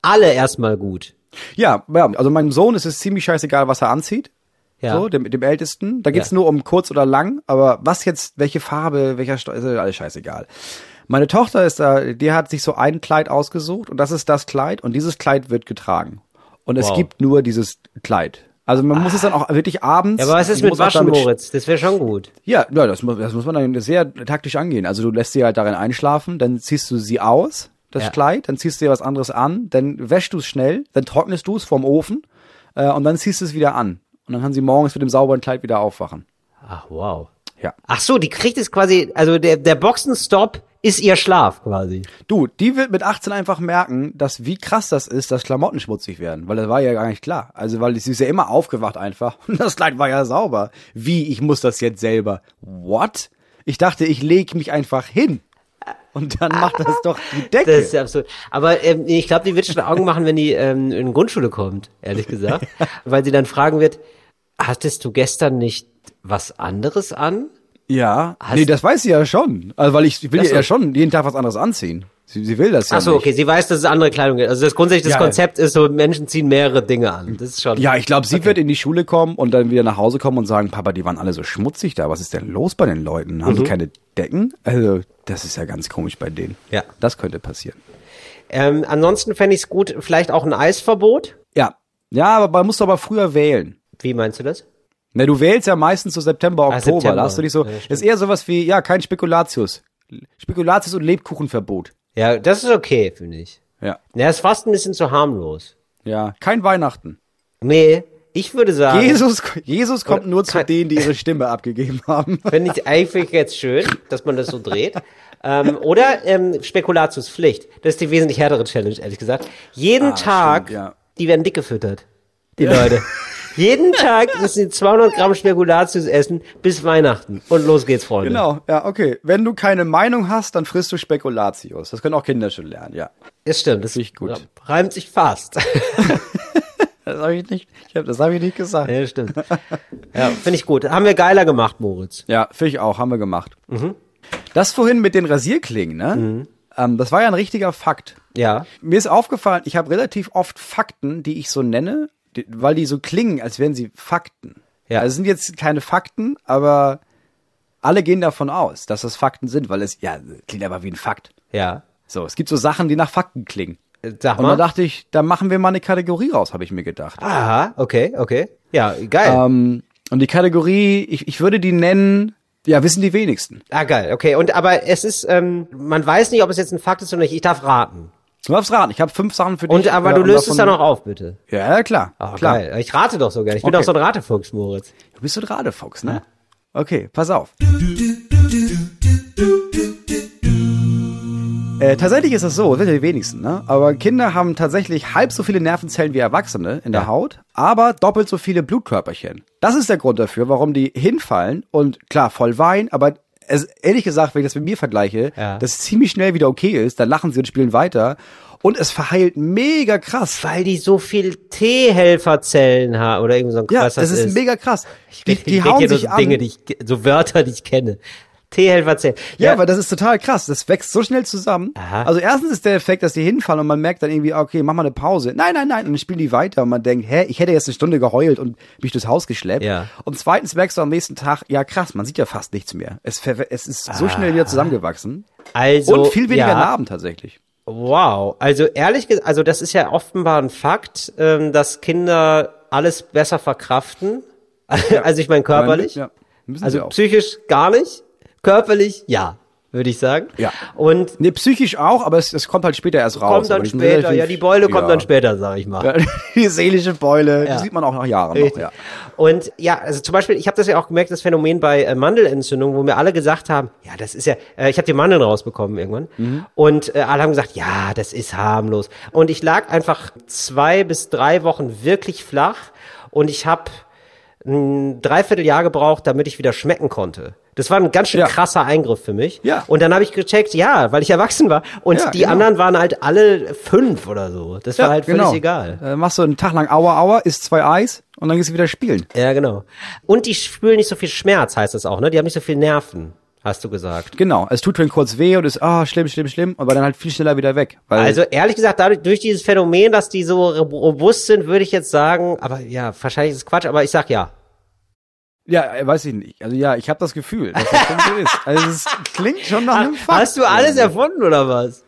Speaker 1: alle erstmal gut.
Speaker 2: Ja, ja, also meinem Sohn ist es ziemlich scheißegal, was er anzieht.
Speaker 1: Ja.
Speaker 2: So, dem, dem Ältesten. Da geht's
Speaker 1: Ja.
Speaker 2: nur um kurz oder lang, aber was jetzt, welche Farbe, welcher Stoff, ist alles scheißegal. Meine Tochter ist da, die hat sich so ein Kleid ausgesucht und das ist das Kleid und dieses Kleid wird getragen. Und es
Speaker 1: Wow.
Speaker 2: gibt nur dieses Kleid. Also man muss es dann auch wirklich abends.
Speaker 1: Ja, aber was ist mit Waschen, Moritz? Das wäre schon gut.
Speaker 2: Ja, ja das, muss, das muss man dann sehr taktisch angehen. Also du lässt sie halt darin einschlafen, dann ziehst du sie aus, das
Speaker 1: Ja.
Speaker 2: Kleid, dann ziehst du dir was anderes an, dann wäschst du es schnell, dann trocknest du es vom Ofen äh, und dann ziehst du es wieder an. Und dann kann sie morgens mit dem sauberen Kleid wieder aufwachen.
Speaker 1: Ach, wow.
Speaker 2: Ja.
Speaker 1: Ach so, die kriegt es quasi, also der, der Boxenstopp ist ihr Schlaf quasi.
Speaker 2: Du, die wird mit 18 einfach merken, dass wie krass das ist, dass Klamotten schmutzig werden. Weil das war ja gar nicht klar. Also, weil sie ist ja immer aufgewacht einfach. (laughs) Und das Kleid war ja sauber. Wie, ich muss das jetzt selber. What? Ich dachte, ich lege mich einfach hin. Und dann macht das doch die (laughs) Decke.
Speaker 1: Das ist ja absurd. Aber ähm, ich glaube, die wird schon Augen machen, wenn die ähm, in Grundschule kommt, ehrlich gesagt. (laughs) Weil sie dann fragen wird, hattest du gestern nicht was anderes an?
Speaker 2: Ja,
Speaker 1: Hast-
Speaker 2: nee, das weiß sie ja schon. Also, weil ich will
Speaker 1: so.
Speaker 2: ja schon jeden Tag was anderes anziehen. Sie, sie will das ja
Speaker 1: Ach so,
Speaker 2: nicht.
Speaker 1: okay, sie weiß, dass es andere Kleidung gibt. Also das grundsätzliche
Speaker 2: Ja,
Speaker 1: Konzept ist so, Menschen ziehen mehrere Dinge an. Das ist schon.
Speaker 2: Ja, ich glaube, sie wird in die Schule kommen und dann wieder nach Hause kommen und sagen, Papa, die waren alle so schmutzig da. Was ist denn los bei den Leuten? Haben
Speaker 1: Mhm.
Speaker 2: die keine Decken? Also, das ist ja ganz komisch bei denen.
Speaker 1: Ja.
Speaker 2: Das könnte passieren.
Speaker 1: Ähm, ansonsten fände ich es gut, vielleicht auch ein Eisverbot.
Speaker 2: Ja. Ja, aber man muss aber früher wählen.
Speaker 1: Wie meinst du das?
Speaker 2: Na, du wählst ja meistens so September, Oktober.
Speaker 1: September.
Speaker 2: Da hast du dich so,
Speaker 1: Ja,
Speaker 2: das ist eher sowas wie, ja, kein Spekulatius. Spekulatius und Lebkuchenverbot.
Speaker 1: Ja, das ist okay, finde ich.
Speaker 2: Ja.
Speaker 1: Ja, ist fast ein bisschen zu harmlos.
Speaker 2: Ja. Kein Weihnachten.
Speaker 1: Nee, ich würde sagen,
Speaker 2: Jesus, Jesus kommt nur zu denen, die ihre Stimme abgegeben haben. (laughs)
Speaker 1: finde ich eigentlich jetzt schön, dass man das so dreht. ähm, oder ähm, Spekulatiuspflicht. Das ist die wesentlich härtere Challenge, ehrlich gesagt. Jeden
Speaker 2: Ah,
Speaker 1: Tag,
Speaker 2: stimmt, ja.
Speaker 1: die werden dick gefüttert. Die Leute. (laughs) Jeden Tag müssen sie 200 Gramm Spekulatius essen bis Weihnachten. Und los geht's, Freunde.
Speaker 2: Genau, ja, okay. Wenn du keine Meinung hast, dann frisst du Spekulatius. Das können auch Kinder schon lernen, ja.
Speaker 1: Das stimmt. Das
Speaker 2: ich gut.
Speaker 1: reimt sich fast. (laughs)
Speaker 2: Das habe ich nicht, ich hab, das habe ich nicht gesagt.
Speaker 1: ja, stimmt. Ja, finde ich gut. Haben wir geiler gemacht, Moritz.
Speaker 2: Ja, finde ich auch, haben wir gemacht.
Speaker 1: Mhm.
Speaker 2: Das vorhin mit den Rasierklingen, ne? Ähm, das war ja ein richtiger Fakt.
Speaker 1: Ja.
Speaker 2: Mir ist aufgefallen, ich habe relativ oft Fakten, die ich so nenne, weil die so klingen, als wären sie Fakten.
Speaker 1: Ja.
Speaker 2: Also es sind jetzt keine Fakten, aber alle gehen davon aus, dass das Fakten sind, weil es, ja, klingt aber wie ein Fakt.
Speaker 1: Ja.
Speaker 2: So, es gibt so Sachen, die nach Fakten klingen.
Speaker 1: Äh, Sag
Speaker 2: Und
Speaker 1: mal.
Speaker 2: da dachte ich, da machen wir mal eine Kategorie raus, habe ich mir gedacht.
Speaker 1: Aha, okay, okay. Ja, geil.
Speaker 2: Ähm, und die Kategorie, ich, ich würde die nennen, ja, wissen die wenigsten.
Speaker 1: Ah, geil, okay. Und aber es ist, ähm, man weiß nicht, ob es jetzt ein Fakt ist oder nicht. Ich darf raten.
Speaker 2: Du darfst raten, ich habe fünf Sachen für dich.
Speaker 1: Und aber
Speaker 2: äh,
Speaker 1: du löst es dann auch auf, bitte.
Speaker 2: Ja, ja, klar.
Speaker 1: Ah,
Speaker 2: klar.
Speaker 1: geil. Ich rate doch so gerne. Ich bin
Speaker 2: Okay.
Speaker 1: doch so ein Ratefuchs, Moritz.
Speaker 2: Du bist so gerade, Fuchs, ne? Okay, pass auf. Äh, tatsächlich ist es so, das sind ja die wenigsten, ne? Aber Kinder haben tatsächlich halb so viele Nervenzellen wie Erwachsene in der
Speaker 1: Ja.
Speaker 2: Haut, aber doppelt so viele Blutkörperchen. Das ist der Grund dafür, warum die hinfallen und klar, voll weinen, aber es, ehrlich gesagt, wenn ich das mit mir vergleiche,
Speaker 1: Ja.
Speaker 2: das ziemlich schnell wieder okay ist, dann lachen sie und spielen weiter und es verheilt mega krass.
Speaker 1: Weil die so viel T-Helferzellen haben oder irgend so ein
Speaker 2: Ja,
Speaker 1: Quatsch
Speaker 2: das ist, mega krass. Die,
Speaker 1: Ich
Speaker 2: die
Speaker 1: leg
Speaker 2: hauen sich
Speaker 1: so
Speaker 2: an.
Speaker 1: Dinge, die ich, so Wörter, die ich kenne. T-Helferzellen.
Speaker 2: Ja, aber das ist total krass. Das wächst so schnell zusammen.
Speaker 1: Aha.
Speaker 2: Also erstens ist der Effekt, dass die hinfallen und man merkt dann irgendwie, okay, mach mal eine Pause. Nein, nein, nein. Und dann spielen die weiter und man denkt, hä, ich hätte jetzt eine Stunde geheult und mich durchs Haus geschleppt.
Speaker 1: Ja.
Speaker 2: Und zweitens merkst du am nächsten Tag, ja krass, man sieht ja fast nichts mehr. Es, es ist so schnell wieder zusammengewachsen.
Speaker 1: also,
Speaker 2: und viel weniger
Speaker 1: ja,
Speaker 2: Narben tatsächlich.
Speaker 1: Wow. Also ehrlich gesagt, also das ist ja offenbar ein Fakt, ähm, dass Kinder alles besser verkraften. (laughs) Also ich meine körperlich.
Speaker 2: Ja,
Speaker 1: Also psychisch gar nicht. Körperlich, ja, würde ich sagen.
Speaker 2: Ja.
Speaker 1: Und
Speaker 2: Nee, psychisch auch, aber es, es kommt halt später erst raus.
Speaker 1: kommt dann später,
Speaker 2: relativ-
Speaker 1: ja, die Beule kommt
Speaker 2: ja.
Speaker 1: dann später, sag ich mal.
Speaker 2: Ja, (laughs) die seelische Beule,
Speaker 1: Ja.
Speaker 2: die sieht man auch nach Jahren
Speaker 1: Richtig.
Speaker 2: noch, ja.
Speaker 1: Und ja, also zum Beispiel, ich habe das ja auch gemerkt, das Phänomen bei äh, Mandelentzündung, wo mir alle gesagt haben, ja, das ist ja, äh, ich habe die Mandeln rausbekommen irgendwann.
Speaker 2: Mhm.
Speaker 1: Und äh, alle haben gesagt, ja, das ist harmlos. Und ich lag einfach zwei bis drei Wochen wirklich flach und ich habe ein Dreivierteljahr gebraucht, damit ich wieder schmecken konnte. Das war ein ganz schön
Speaker 2: Ja.
Speaker 1: krasser Eingriff für mich.
Speaker 2: Ja.
Speaker 1: Und dann habe ich gecheckt, ja, weil ich erwachsen war. Und
Speaker 2: Ja,
Speaker 1: die
Speaker 2: genau.
Speaker 1: anderen waren halt alle fünf oder so. Das war halt völlig egal.
Speaker 2: Äh, machst du einen Tag lang Aua Aua, isst zwei Eis und dann gehst du wieder spielen.
Speaker 1: Ja, genau. Und die spüren nicht so viel Schmerz, heißt das auch, ne? Die haben nicht so viel Nerven, hast du gesagt.
Speaker 2: Genau, es tut dann kurz weh und ist, ah, schlimm, schlimm, schlimm, aber dann halt viel schneller wieder weg. Weil,
Speaker 1: Also ehrlich gesagt, dadurch, durch dieses Phänomen, dass die so robust sind, würde ich jetzt sagen, aber ja, wahrscheinlich ist es Quatsch, aber ich sag ja.
Speaker 2: ja, äh, weiß ich nicht. Also ja, ich habe das Gefühl, dass das so ist. Also es klingt schon nach einem Fakt.
Speaker 1: Hast du alles erfunden oder was?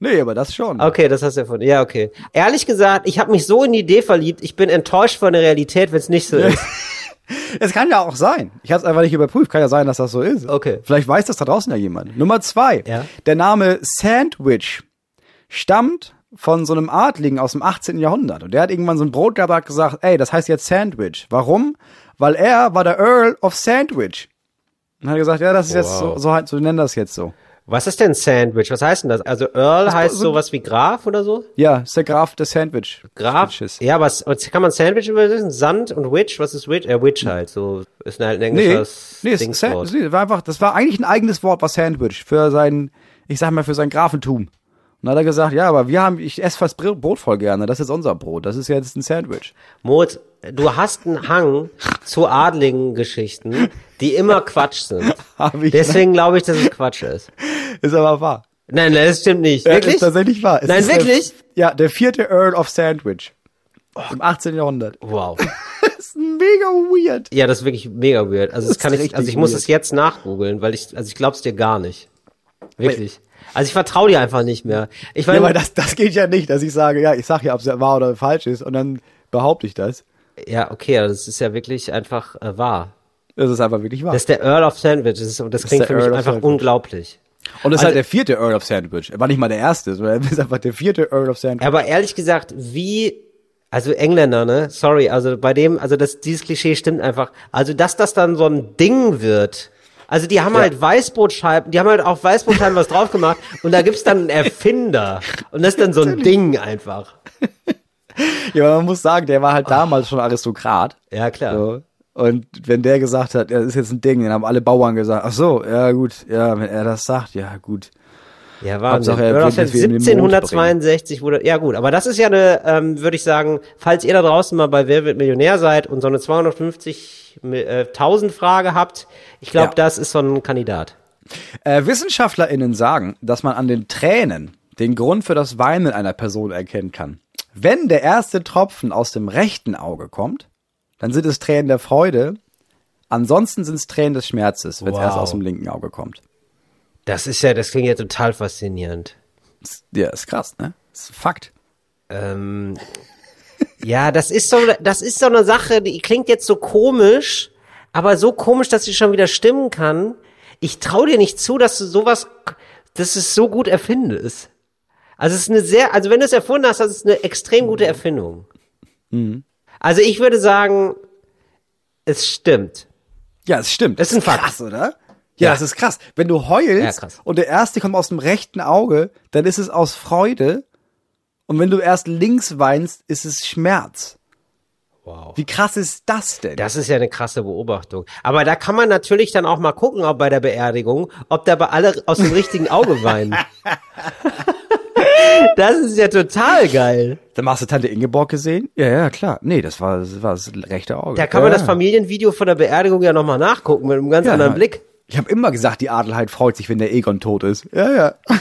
Speaker 2: Nee, aber das schon.
Speaker 1: Okay, das hast du erfunden. Ja, okay. Ehrlich gesagt, ich habe mich so in die Idee verliebt, ich bin enttäuscht von der Realität, wenn es nicht so ist. (laughs)
Speaker 2: Es kann ja auch sein. Ich habe es einfach nicht überprüft. Kann ja sein, dass das so ist.
Speaker 1: Okay.
Speaker 2: Vielleicht weiß das da draußen ja jemand. Nummer zwei.
Speaker 1: Ja.
Speaker 2: Der Name Sandwich stammt von so einem Adligen aus dem 18. Jahrhundert. Und der hat irgendwann so ein Brot gehabt hat gesagt, ey, das heißt jetzt Sandwich. Warum? Weil er war der Earl of Sandwich. Und hat gesagt, ja, das ist jetzt so,
Speaker 1: Wow.
Speaker 2: so, halt- so nennen das jetzt so.
Speaker 1: Was ist denn Sandwich? Was heißt denn das? Also Earl heißt
Speaker 2: so-
Speaker 1: sowas wie Graf oder so?
Speaker 2: Ja, ist der Graf des Sandwich.
Speaker 1: Graf?
Speaker 2: Switches.
Speaker 1: Ja, was kann man Sandwich übersetzen? Sand und Witch? Was ist Witch? Äh, Witch halt. So ist halt ein
Speaker 2: Nee,
Speaker 1: englisches
Speaker 2: nee, Sand,
Speaker 1: Dingswort.
Speaker 2: nee, das war einfach, das war eigentlich ein eigenes Wort, war Sandwich, für sein, ich sag mal, für sein Grafentum. Und dann hat er gesagt, ja, aber wir haben, ich esse fast Br- Brot voll gerne, das ist unser Brot, das ist jetzt ein Sandwich.
Speaker 1: Moritz, du hast einen Hang zu adligen Geschichten, die immer Quatsch sind. (laughs)
Speaker 2: Hab ich,
Speaker 1: Deswegen glaube ich, dass es Quatsch ist. (laughs)
Speaker 2: Ist aber wahr.
Speaker 1: Nein, nein, das stimmt nicht.
Speaker 2: Ja,
Speaker 1: Wirklich?
Speaker 2: Ist tatsächlich wahr. Es
Speaker 1: Nein, wirklich?
Speaker 2: Der, ja, der vierte Earl of Sandwich. Im 18. Jahrhundert.
Speaker 1: Wow. (laughs)
Speaker 2: Das ist mega weird.
Speaker 1: Ja, das ist wirklich mega weird. Also das
Speaker 2: Das
Speaker 1: kann ich, also ich muss
Speaker 2: weird.
Speaker 1: es jetzt nachgoogeln, weil ich, also ich glaub's dir gar nicht. Wirklich. Also ich vertraue dir einfach nicht mehr. Ich
Speaker 2: Ja,
Speaker 1: meine,
Speaker 2: weil das, das geht ja nicht, dass ich sage, ja, ich sag ja, ob es wahr oder falsch ist und dann behaupte ich das.
Speaker 1: ja, okay, aber das ist ja wirklich einfach äh, wahr.
Speaker 2: Das ist einfach wirklich wahr.
Speaker 1: Das ist der Earl of Sandwich. Das, ist, und das klingt für mich einfach
Speaker 2: Sandwich.
Speaker 1: unglaublich.
Speaker 2: und es ist
Speaker 1: also-
Speaker 2: halt der vierte Earl of Sandwich. Er war nicht mal der erste, sondern er ist einfach der vierte Earl of Sandwich.
Speaker 1: Aber ehrlich gesagt, wie, also Engländer, ne? Sorry, also bei dem, also das, dieses Klischee stimmt einfach. Also, dass das dann so ein Ding wird. Also die haben halt Weißbrotscheiben, die haben halt auf Weißbrotscheiben was drauf gemacht und da gibt's dann einen Erfinder. Und das ist dann so ein Ding einfach. (laughs)
Speaker 2: Ja, aber man muss sagen, der war halt damals schon Aristokrat.
Speaker 1: Ja, klar.
Speaker 2: So. Und wenn der gesagt hat, ja, das ist jetzt ein Ding, dann haben alle Bauern gesagt, ach so, ja gut, ja, wenn er das sagt, ja gut.
Speaker 1: Ja, Wahnsinn.
Speaker 2: Hauptsache, er
Speaker 1: Earl of
Speaker 2: will, dass wir ihn in den Mond
Speaker 1: 1762 wurde, ja gut, aber das ist ja eine, ähm, würde ich sagen, falls ihr da draußen mal bei Wer wird Millionär seid und so eine 250.000 Frage habt, ich glaube,
Speaker 2: Ja.
Speaker 1: das ist so ein Kandidat.
Speaker 2: Äh, WissenschaftlerInnen sagen, dass man an den Tränen den Grund für das Weinen einer Person erkennen kann. Wenn der erste Tropfen aus dem rechten Auge kommt, dann sind es Tränen der Freude. Ansonsten sind es Tränen des Schmerzes, wenn es
Speaker 1: Wow.
Speaker 2: erst aus dem linken Auge kommt.
Speaker 1: Das ist ja, das klingt ja total faszinierend.
Speaker 2: Ja, ist krass, ne? ist ein Fakt.
Speaker 1: Ähm, ja, das ist so, das ist so eine Sache, die klingt jetzt so komisch, aber so komisch, dass sie schon wieder stimmen kann. Ich traue dir nicht zu, dass du sowas, dass es so gut erfindest. Also es ist eine sehr, also wenn du es erfunden hast, das ist eine extrem gute Erfindung. Also ich würde sagen, es stimmt.
Speaker 2: Ja, es stimmt.
Speaker 1: Das ist ein Fakt.
Speaker 2: Krass, oder? Ja,
Speaker 1: Ja.
Speaker 2: das ist krass. Wenn du heulst
Speaker 1: Ja,
Speaker 2: und der erste kommt aus dem rechten Auge, dann ist es aus Freude. Und wenn du erst links weinst, ist es Schmerz.
Speaker 1: Wow.
Speaker 2: Wie krass ist das denn?
Speaker 1: Das ist ja eine krasse Beobachtung. Aber da kann man natürlich dann auch mal gucken, ob bei der Beerdigung, ob dabei alle aus dem richtigen Auge weinen. (laughs) das ist ja total geil.
Speaker 2: Dann hast du Tante Ingeborg gesehen? Ja, ja, klar. Nee, das war das, war das rechte Auge.
Speaker 1: Da kann man
Speaker 2: ja.
Speaker 1: das Familienvideo von der Beerdigung ja nochmal nachgucken mit einem ganz
Speaker 2: Ja.
Speaker 1: anderen Blick.
Speaker 2: Ich habe immer gesagt, die Adelheid freut sich, wenn der Egon tot ist. Ja, ja. (laughs)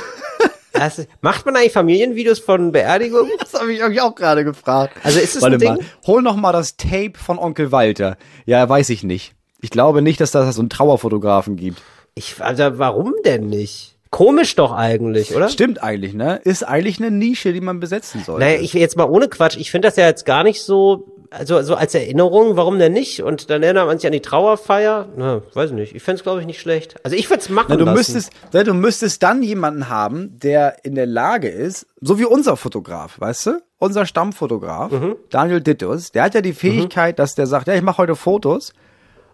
Speaker 1: Das macht man eigentlich Familienvideos von Beerdigungen? (laughs)
Speaker 2: Das habe ich mich auch gerade gefragt.
Speaker 1: Also ist es
Speaker 2: Warte
Speaker 1: ein Ding?
Speaker 2: mal, hol noch mal das Tape von Onkel Walter. Ja, weiß ich nicht. Ich glaube nicht, dass das so einen Trauerfotografen gibt.
Speaker 1: Ich, also warum denn nicht? Komisch doch eigentlich, oder?
Speaker 2: Stimmt eigentlich, ne? Ist eigentlich eine Nische, die man besetzen sollte.
Speaker 1: Naja, ich jetzt mal ohne Quatsch. Ich finde das ja jetzt gar nicht so, also so als Erinnerung, warum denn nicht? Und dann erinnert man sich an die Trauerfeier. Na, weiß ich nicht. Ich fände es, glaube ich, nicht schlecht. Also ich würde es machen
Speaker 2: Na, du
Speaker 1: lassen.
Speaker 2: müsstest, na, du müsstest dann jemanden haben, der in der Lage ist, so wie unser Fotograf, weißt du? Unser Stammfotograf,
Speaker 1: Mhm.
Speaker 2: Daniel Dittus, der hat ja die Fähigkeit, dass der sagt, ja, ich mache heute Fotos.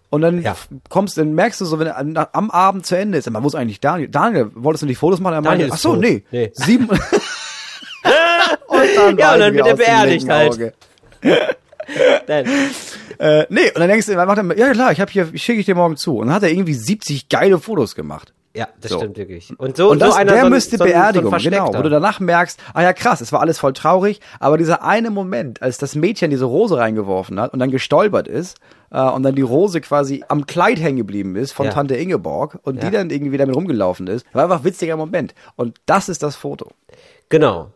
Speaker 2: Und dann
Speaker 1: Ja.
Speaker 2: kommst, dann merkst du so, wenn er am Abend zu Ende ist, wo ist eigentlich Daniel? Daniel, wolltest du nicht Fotos machen? Er meinte, ach so, nee.
Speaker 1: Nee.
Speaker 2: Sieben. (laughs) (laughs) und dann
Speaker 1: Ja, und dann
Speaker 2: wir
Speaker 1: wird er beerdigt halt. (laughs)
Speaker 2: Äh, nee, und dann denkst du, macht er, ja klar, ich habe hier, schicke ich dir morgen zu. Und dann hat er irgendwie 70 geile Fotos gemacht.
Speaker 1: Ja, das
Speaker 2: So.
Speaker 1: stimmt wirklich. Und so,
Speaker 2: Und das,
Speaker 1: so einer
Speaker 2: der
Speaker 1: so
Speaker 2: müsste
Speaker 1: so
Speaker 2: Beerdigung, genau, wo du danach merkst, ah ja krass, es war alles voll traurig, aber dieser eine Moment, als das Mädchen diese Rose reingeworfen hat und dann gestolpert ist äh, und dann die Rose quasi am Kleid hängen geblieben ist von
Speaker 1: Ja.
Speaker 2: Tante Ingeborg und
Speaker 1: Ja.
Speaker 2: die dann irgendwie damit rumgelaufen ist, war einfach ein witziger Moment. Und das ist das Foto.
Speaker 1: Genau.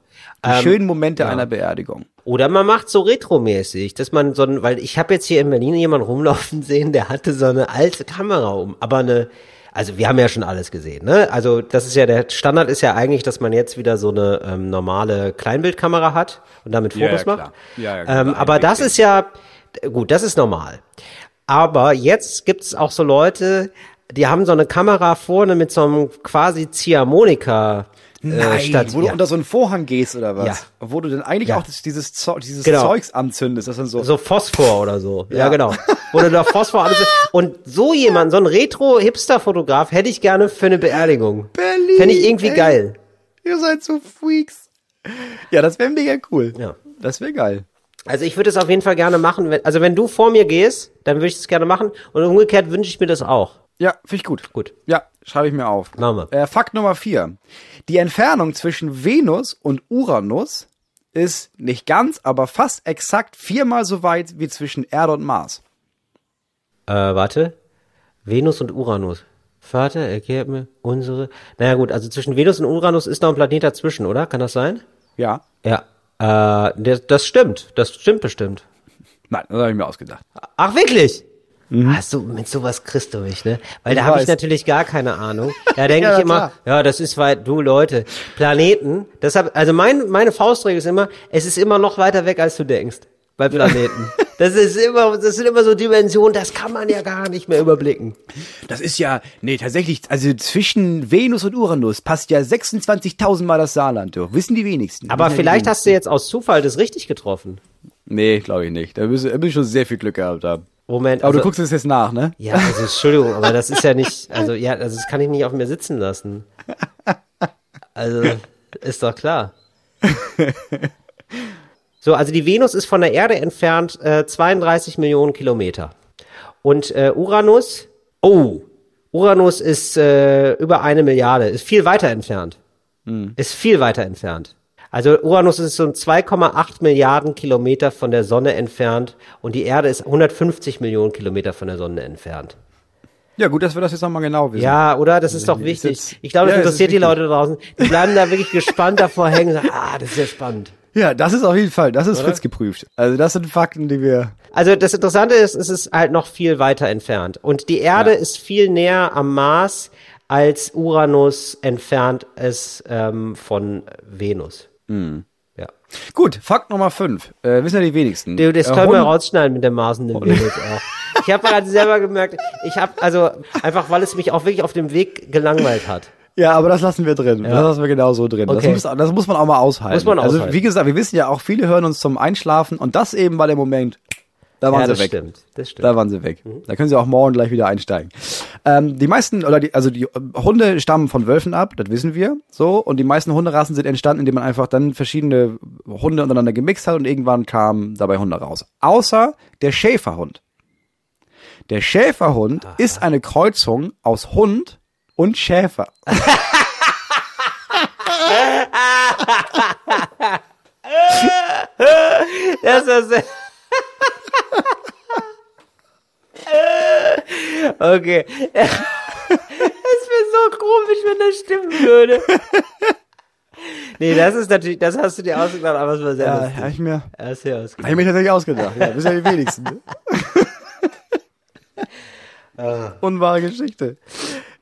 Speaker 2: Die
Speaker 1: Ähm,
Speaker 2: schönen Momente einer Beerdigung.
Speaker 1: Oder man macht so retromäßig, dass man so ein, weil ich habe jetzt hier in Berlin jemanden rumlaufen (laughs) sehen, der hatte so eine alte Kamera um, aber eine, also wir haben ja schon alles gesehen, ne? Also das ist ja der Standard ist ja eigentlich, dass man jetzt wieder so eine ähm, normale Kleinbildkamera hat und damit
Speaker 2: Ja,
Speaker 1: Fotos
Speaker 2: ja, klar.
Speaker 1: macht.
Speaker 2: Ja, ja, klar.
Speaker 1: ähm, aber das ist ja gut, das ist normal. Aber jetzt gibt's auch so Leute, die haben so eine Kamera vorne mit so einem quasi Ziehharmonika äh, statt,
Speaker 2: wo du
Speaker 1: ja.
Speaker 2: unter so einen Vorhang gehst oder was?
Speaker 1: Ja.
Speaker 2: Wo du dann eigentlich
Speaker 1: Ja.
Speaker 2: auch das, dieses, Zeug, dieses
Speaker 1: Genau.
Speaker 2: Zeugs anzündest. Das dann so,
Speaker 1: So Phosphor oder so. Ja,
Speaker 2: Ja.
Speaker 1: genau. Wo du da Phosphor alles. Und so jemand, so ein Retro-Hipster-Fotograf hätte ich gerne für eine Beerdigung.
Speaker 2: Berlin,
Speaker 1: Fände ich irgendwie
Speaker 2: ey.
Speaker 1: geil.
Speaker 2: Ihr seid so Freaks. Ja, das wäre mega cool.
Speaker 1: Ja.
Speaker 2: Das wäre geil.
Speaker 1: Also ich würde es auf jeden Fall gerne machen. Wenn, also wenn du vor mir gehst, dann würde ich es gerne machen. Und umgekehrt wünsche ich mir das auch.
Speaker 2: Ja, finde ich gut.
Speaker 1: Gut.
Speaker 2: Ja, schreibe ich mir auf.
Speaker 1: Machen wir.
Speaker 2: Äh, Fakt Nummer vier. Die Entfernung zwischen Venus und Uranus ist nicht ganz, aber fast exakt viermal so weit wie zwischen Erde und Mars.
Speaker 1: Äh, warte. Venus und Uranus. Vater, erklärt mir unsere. Naja gut, also zwischen Venus und Uranus ist noch ein Planet dazwischen, oder? Kann das sein?
Speaker 2: Ja.
Speaker 1: Ja. Äh, das, das stimmt. Das stimmt bestimmt.
Speaker 2: Nein, das habe ich mir ausgedacht.
Speaker 1: Ach wirklich? Ach so, mit sowas kriegst du mich, ne? Weil
Speaker 2: Ich
Speaker 1: da habe ich natürlich gar keine Ahnung. (laughs) Da denke
Speaker 2: Ja,
Speaker 1: ich immer,
Speaker 2: klar.
Speaker 1: ja, das ist weit, du Leute, Planeten, deshalb, also mein, meine Faustregel ist immer, es ist immer noch weiter weg, als du denkst. Bei Planeten. (laughs) Das ist immer, das sind immer so Dimensionen, das kann man ja gar nicht mehr überblicken.
Speaker 2: Das ist ja, nee, tatsächlich, also zwischen Venus und Uranus passt ja 26.000 Mal das Saarland durch. Wissen die wenigsten.
Speaker 1: Aber vielleicht
Speaker 2: wenigsten.
Speaker 1: hast du jetzt aus Zufall das richtig getroffen.
Speaker 2: Nee, glaube ich nicht. Da müssen wir schon sehr viel Glück gehabt haben.
Speaker 1: Moment,
Speaker 2: Aber
Speaker 1: also,
Speaker 2: du guckst es jetzt nach, ne?
Speaker 1: ja, also Entschuldigung, aber das ist ja nicht, also ja, also das kann ich nicht auf mir sitzen lassen. Also, ist doch klar. So, also die Venus ist von der Erde entfernt äh, 32 Millionen Kilometer. Und äh, Uranus, oh, Uranus ist äh, über eine Milliarde, ist viel weiter entfernt. Ist viel weiter entfernt. Also Uranus ist so 2,8 Milliarden Kilometer von der Sonne entfernt und die Erde ist 150 Millionen Kilometer von der Sonne entfernt.
Speaker 2: Ja, gut, dass wir das jetzt nochmal genau wissen.
Speaker 1: Ja, oder? Das ist doch
Speaker 2: Ist
Speaker 1: wichtig.
Speaker 2: jetzt-
Speaker 1: Ich glaube, das
Speaker 2: Ja,
Speaker 1: interessiert die
Speaker 2: wichtig.
Speaker 1: Leute draußen. Die bleiben da wirklich gespannt davor hängen und sagen, ah, das ist ja spannend.
Speaker 2: Ja, das ist auf jeden Fall, das ist Fritz geprüft. Also das sind Fakten, die wir.
Speaker 1: Also das Interessante ist, es ist halt noch viel weiter entfernt. Und die Erde
Speaker 2: Ja.
Speaker 1: ist viel näher am Mars, als Uranus entfernt ist ähm, von Venus.
Speaker 2: Mhm.
Speaker 1: Ja.
Speaker 2: Gut, Fakt Nummer 5. Äh, wissen ja die wenigsten.
Speaker 1: Du, das
Speaker 2: Äh,
Speaker 1: können wir rausschneiden mit der Mars und dem Venus auch. Ich habe gerade selber gemerkt, ich habe also einfach, weil es mich auch wirklich auf dem Weg gelangweilt hat.
Speaker 2: Ja, aber das lassen wir drin. Das lassen wir genau so drin.
Speaker 1: Okay.
Speaker 2: Das, muss, das muss man auch mal aushalten.
Speaker 1: Muss man
Speaker 2: Also
Speaker 1: aushalten.
Speaker 2: wie gesagt, wir wissen ja auch, viele hören uns zum Einschlafen und das eben war der Moment. Da waren
Speaker 1: Ja,
Speaker 2: sie
Speaker 1: das
Speaker 2: weg.
Speaker 1: stimmt. Das stimmt.
Speaker 2: Da waren sie weg. Da können sie auch morgen gleich wieder einsteigen. Ähm, die meisten, oder die, also die äh, Hunde stammen von Wölfen ab, das wissen wir. So. Und die meisten Hunderassen sind entstanden, indem man einfach dann verschiedene Hunde untereinander gemixt hat und irgendwann kamen dabei Hunde raus. Außer der Schäferhund. Der Schäferhund ist eine Kreuzung aus Hund und Schäfer. (laughs) (laughs)
Speaker 1: Das ist sehr (laughs) Okay. Es wäre so komisch, wenn das stimmen würde. Nee, das ist natürlich, das hast du dir ausgedacht, aber es war sehr
Speaker 2: Ja, habe ich mir,
Speaker 1: Ja, ist sehr
Speaker 2: hab
Speaker 1: ausgedacht.
Speaker 2: ich mir tatsächlich ausgedacht. Ja, das sind ja die wenigsten. Ne? (laughs) Unwahre Geschichte.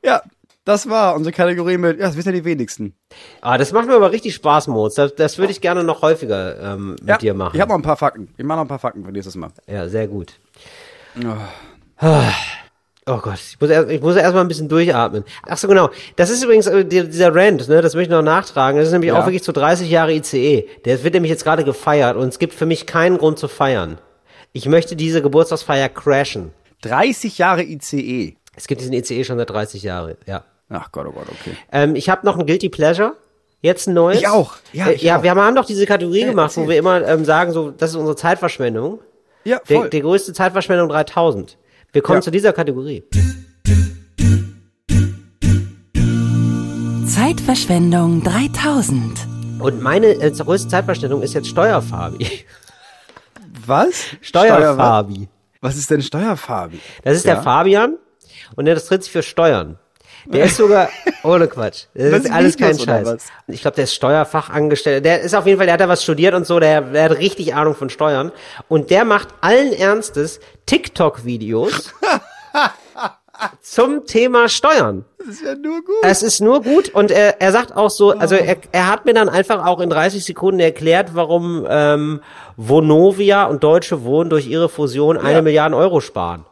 Speaker 2: Ja, das war unsere Kategorie mit, ja, das wissen ja die wenigsten.
Speaker 1: Ah, das macht mir aber richtig Spaß, Moritz. Das, das würde ich gerne noch häufiger ähm, mit
Speaker 2: ja,
Speaker 1: dir machen.
Speaker 2: Ich habe noch ein paar Fakten. Ich mache noch ein paar Fakten für nächstes Mal.
Speaker 1: Ja, sehr gut. Oh Gott, ich muss erst, ich muss erst mal ein bisschen durchatmen. Ach so, genau. Das ist übrigens äh, die- dieser Rant, ne, das möchte ich noch nachtragen. Das ist nämlich
Speaker 2: Ja.
Speaker 1: auch wirklich zu 30 Jahre ICE. Der wird nämlich jetzt gerade gefeiert und es gibt für mich keinen Grund zu feiern. Ich möchte diese Geburtstagsfeier crashen.
Speaker 2: 30 Jahre ICE.
Speaker 1: Es gibt diesen ICE schon seit 30 Jahren, ja.
Speaker 2: Ach Gott, oh Gott, okay.
Speaker 1: Ähm, ich habe noch ein Guilty Pleasure. Jetzt ein neues.
Speaker 2: Ich auch. Ja,
Speaker 1: äh,
Speaker 2: ich
Speaker 1: ja
Speaker 2: auch.
Speaker 1: wir haben doch diese Kategorie
Speaker 2: Ja,
Speaker 1: gemacht, wo
Speaker 2: erzähl.
Speaker 1: wir immer ähm, sagen, so, das ist unsere Zeitverschwendung.
Speaker 2: Ja, voll.
Speaker 1: die größte Zeitverschwendung 3000. Wir kommen
Speaker 2: Ja.
Speaker 1: zu dieser Kategorie.
Speaker 3: Zeitverschwendung 3000.
Speaker 1: Und meine äh, größte Zeitverschwendung ist jetzt Steuerfabi.
Speaker 2: was?
Speaker 1: Steuerfabi.
Speaker 2: Was ist denn Steuerfabi?
Speaker 1: Das ist
Speaker 2: Ja.
Speaker 1: der Fabian und der tritt sich für Steuern. Der ist sogar, ohne Quatsch. Das
Speaker 2: Was
Speaker 1: ist alles kein Scheiß. Ich glaube, der ist Steuerfachangestellter. Der ist auf jeden Fall, der hat da was studiert und so, der, der hat richtig Ahnung von Steuern. Und der macht allen Ernstes TikTok-Videos (laughs) zum Thema Steuern.
Speaker 2: Das ist ja nur gut.
Speaker 1: Es ist nur gut und er, er sagt auch so, also er, er hat mir dann einfach auch in 30 Sekunden erklärt, warum ähm, Vonovia und Deutsche Wohnen durch ihre Fusion eine
Speaker 2: Ja.
Speaker 1: Milliarde Euro sparen.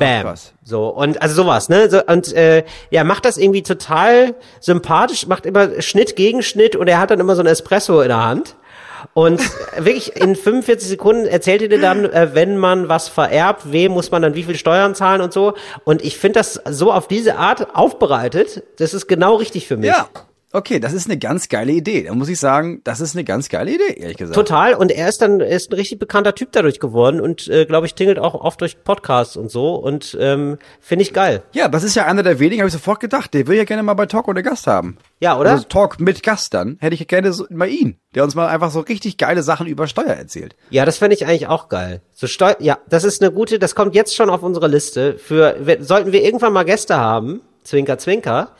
Speaker 1: Bam.
Speaker 2: was.
Speaker 1: So, und also sowas, ne? So, und äh, ja, macht das irgendwie total sympathisch, macht immer Schnitt gegen Schnitt und er hat dann immer so ein Espresso in der Hand. Und wirklich in 45 Sekunden erzählt ihr dir dann, äh, wenn man was vererbt, wem muss man dann wie viel Steuern zahlen und so. Und ich finde das so auf diese Art aufbereitet, das ist genau richtig für mich.
Speaker 2: Ja. Okay, das ist eine ganz geile Idee. Da muss ich sagen, das ist eine ganz geile Idee, ehrlich gesagt.
Speaker 1: Total. Und er ist dann er ist ein richtig bekannter Typ dadurch geworden und äh, glaube ich tingelt auch oft durch Podcasts und so und ähm, finde ich geil.
Speaker 2: Ja, das ist ja einer der wenigen, habe ich sofort gedacht. Der will ja gerne mal bei Talk ohne Gast haben.
Speaker 1: Ja, oder?
Speaker 2: Also Talk mit Gast dann. Hätte ich gerne so, mal ihn, der uns mal einfach so richtig geile Sachen über Steuer erzählt.
Speaker 1: Ja, das fände ich eigentlich auch geil. So Steu ja, das ist eine gute, das kommt jetzt schon auf unsere Liste. Für sollten wir irgendwann mal Gäste haben, Zwinker, Zwinker,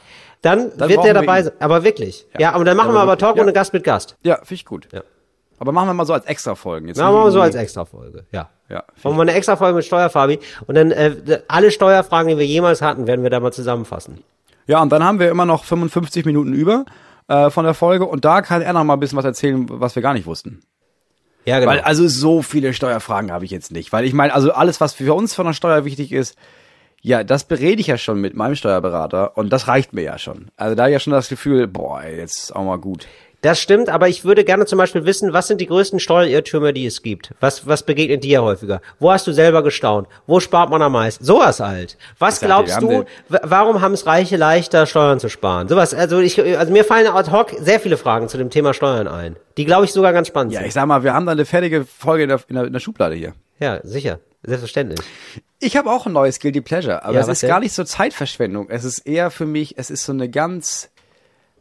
Speaker 1: dann,
Speaker 2: Dann
Speaker 1: wird der dabei sein. Aber wirklich. Ja,
Speaker 2: Ja.
Speaker 1: aber dann machen
Speaker 2: Aber
Speaker 1: wir aber Talk
Speaker 2: ja.
Speaker 1: ohne Gast mit Gast.
Speaker 2: Ja, finde ich gut.
Speaker 1: Ja.
Speaker 2: Aber machen wir mal so als Extra-Folgen. Jetzt
Speaker 1: Ja, machen wir
Speaker 2: nicht
Speaker 1: so als Extra-Folge. Ja.
Speaker 2: Ja,
Speaker 1: Machen wir eine Extra-Folge mit Steuerfabi. Und dann äh, alle Steuerfragen, die wir jemals hatten, werden wir da mal zusammenfassen.
Speaker 2: Ja, und dann haben wir immer noch 55 Minuten über äh, von der Folge und da kann er noch mal ein bisschen was erzählen, was wir gar nicht wussten.
Speaker 1: Ja, genau.
Speaker 2: Weil also so viele Steuerfragen habe ich jetzt nicht. Weil ich meine, also alles, was für uns von der Steuer wichtig ist, ja, das berede ich ja schon mit meinem Steuerberater und das reicht mir ja schon. Also da hab ich ja schon das Gefühl, boah, jetzt ist auch mal gut.
Speaker 1: Das stimmt, aber ich würde gerne zum Beispiel wissen, was sind die größten Steuerirrtümer, die es gibt? Was, was begegnet dir häufiger? Wo hast du selber gestaunt? Wo spart man am meisten? Sowas halt. Was glaubst du, warum haben es Reiche leichter, Steuern zu sparen? Sowas, also ich, also mir fallen ad hoc sehr viele Fragen zu dem Thema Steuern ein. Die glaube ich sogar ganz spannend
Speaker 2: Ja,
Speaker 1: sind.
Speaker 2: ich sag mal, wir haben da eine fertige Folge in der, in der Schublade hier.
Speaker 1: Ja, sicher. Selbstverständlich.
Speaker 2: Ich habe auch ein neues Guilty Pleasure, aber
Speaker 1: Ja,
Speaker 2: es ist
Speaker 1: denn?
Speaker 2: gar nicht so Zeitverschwendung. Es ist eher für mich, es ist so eine ganz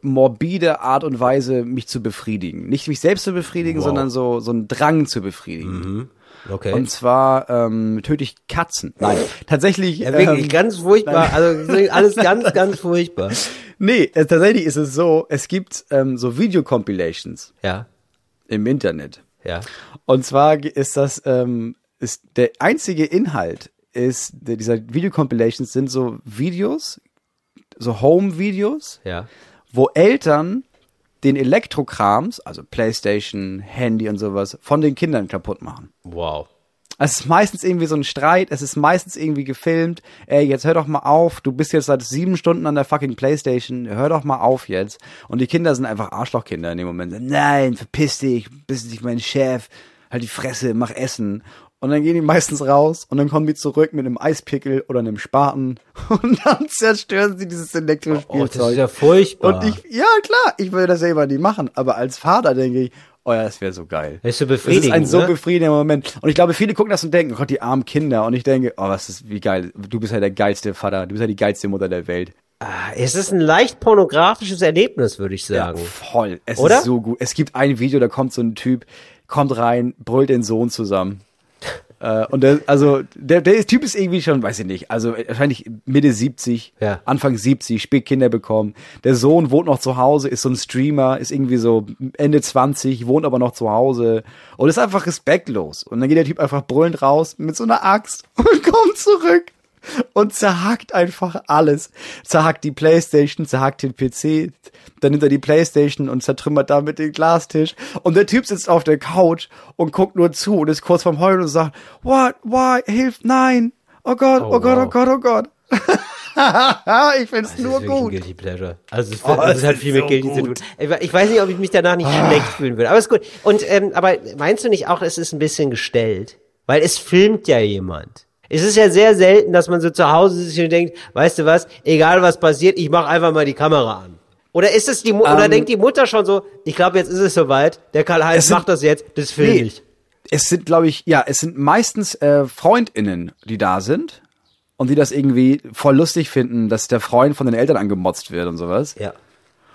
Speaker 2: morbide Art und Weise, mich zu befriedigen. Nicht mich selbst zu befriedigen,
Speaker 1: Wow.
Speaker 2: sondern so, so einen Drang zu befriedigen.
Speaker 1: Okay.
Speaker 2: Und zwar ähm, töte ich Katzen. Nein, (laughs) tatsächlich.
Speaker 1: ja, wirklich
Speaker 2: ähm,
Speaker 1: ganz furchtbar. Also alles (laughs) ganz, ganz furchtbar.
Speaker 2: nee, äh, tatsächlich ist es so, es gibt ähm, so Video-Compilations
Speaker 1: Ja,
Speaker 2: im Internet.
Speaker 1: ja.
Speaker 2: Und zwar ist das, ähm, ist der einzige Inhalt ist, dieser Video-Compilations sind so Videos, so Home-Videos,
Speaker 1: Ja.
Speaker 2: wo Eltern den Elektrokrams, also Playstation, Handy und sowas, von den Kindern kaputt machen.
Speaker 1: Wow.
Speaker 2: Es ist meistens irgendwie so ein Streit, es ist meistens irgendwie gefilmt. Ey, jetzt hör doch mal auf, du bist jetzt seit sieben Stunden an der fucking Playstation, hör doch mal auf jetzt. Und die Kinder sind einfach Arschlochkinder in dem Moment. Nein, verpiss dich, bist nicht mein Chef, halt die Fresse, mach Essen. Und dann gehen die meistens raus und dann kommen die zurück mit einem Eispickel oder einem Spaten (laughs) und dann zerstören sie dieses
Speaker 1: Oh, das
Speaker 2: Elektrospielzeug.
Speaker 1: ist ja furchtbar.
Speaker 2: und ich, ja klar, ich würde das selber nicht machen, aber als Vater denke ich, oh ja, das wäre so geil.
Speaker 1: Das ist so
Speaker 2: Das ist
Speaker 1: befriedigend.
Speaker 2: ein so
Speaker 1: ne?
Speaker 2: befriedigender Moment. Und ich glaube, viele gucken das und denken, oh Gott, die armen Kinder. Und ich denke, oh, was ist, wie geil. Du bist ja der geilste Vater. Du bist ja die geilste Mutter der Welt.
Speaker 1: Ah, Es ist ein leicht pornografisches Erlebnis, würde ich sagen.
Speaker 2: voll. Es
Speaker 1: Oder?
Speaker 2: ist so gut. Es gibt ein Video, da kommt so ein Typ, kommt rein, brüllt den Sohn zusammen. Äh, und der, also, der, der Typ ist irgendwie schon, weiß ich nicht, also wahrscheinlich Mitte 70,
Speaker 1: Ja.
Speaker 2: Anfang 70, spät Kinder bekommen. Der Sohn wohnt noch zu Hause, ist so ein Streamer, ist irgendwie so Ende 20, wohnt aber noch zu Hause und ist einfach respektlos. Und dann geht der Typ einfach brüllend raus mit so einer Axt (laughs) und kommt zurück und zerhackt einfach alles. Zerhackt die Playstation, zerhackt den PC, dann nimmt er die Playstation und zertrümmert damit den Glastisch. Und der Typ sitzt auf der Couch und guckt nur zu und ist kurz vorm Heulen und sagt, what, why, hilf, nein, oh Gott, oh,
Speaker 1: Oh,
Speaker 2: Gott, oh
Speaker 1: wow.
Speaker 2: Gott, oh Gott. (laughs) ich find's
Speaker 1: Das
Speaker 2: nur gut.
Speaker 1: Guilty Pleasure. Also es,
Speaker 2: Oh,
Speaker 1: das
Speaker 2: es
Speaker 1: hat viel mit
Speaker 2: so
Speaker 1: Guilty zu tun. Ich we- Ich weiß nicht, ob ich mich danach nicht schlecht fühlen würde. Aber ist gut. Und ähm, aber meinst du nicht auch, es ist ein bisschen gestellt? Weil es filmt ja jemand. Es ist ja sehr selten, dass man so zu Hause sitzt und denkt, weißt du was, egal was passiert, ich mache einfach mal die Kamera an. Oder ist es die Mu oder
Speaker 2: Ähm,
Speaker 1: denkt die Mutter schon so, ich glaube, jetzt ist es soweit, der Karl-Heinz macht das jetzt, das film
Speaker 2: Nee.
Speaker 1: ich.
Speaker 2: Es sind, glaube ich, ja, es sind meistens äh, FreundInnen, die da sind und die das irgendwie voll lustig finden, dass der Freund von den Eltern angemotzt wird und sowas.
Speaker 1: Ja.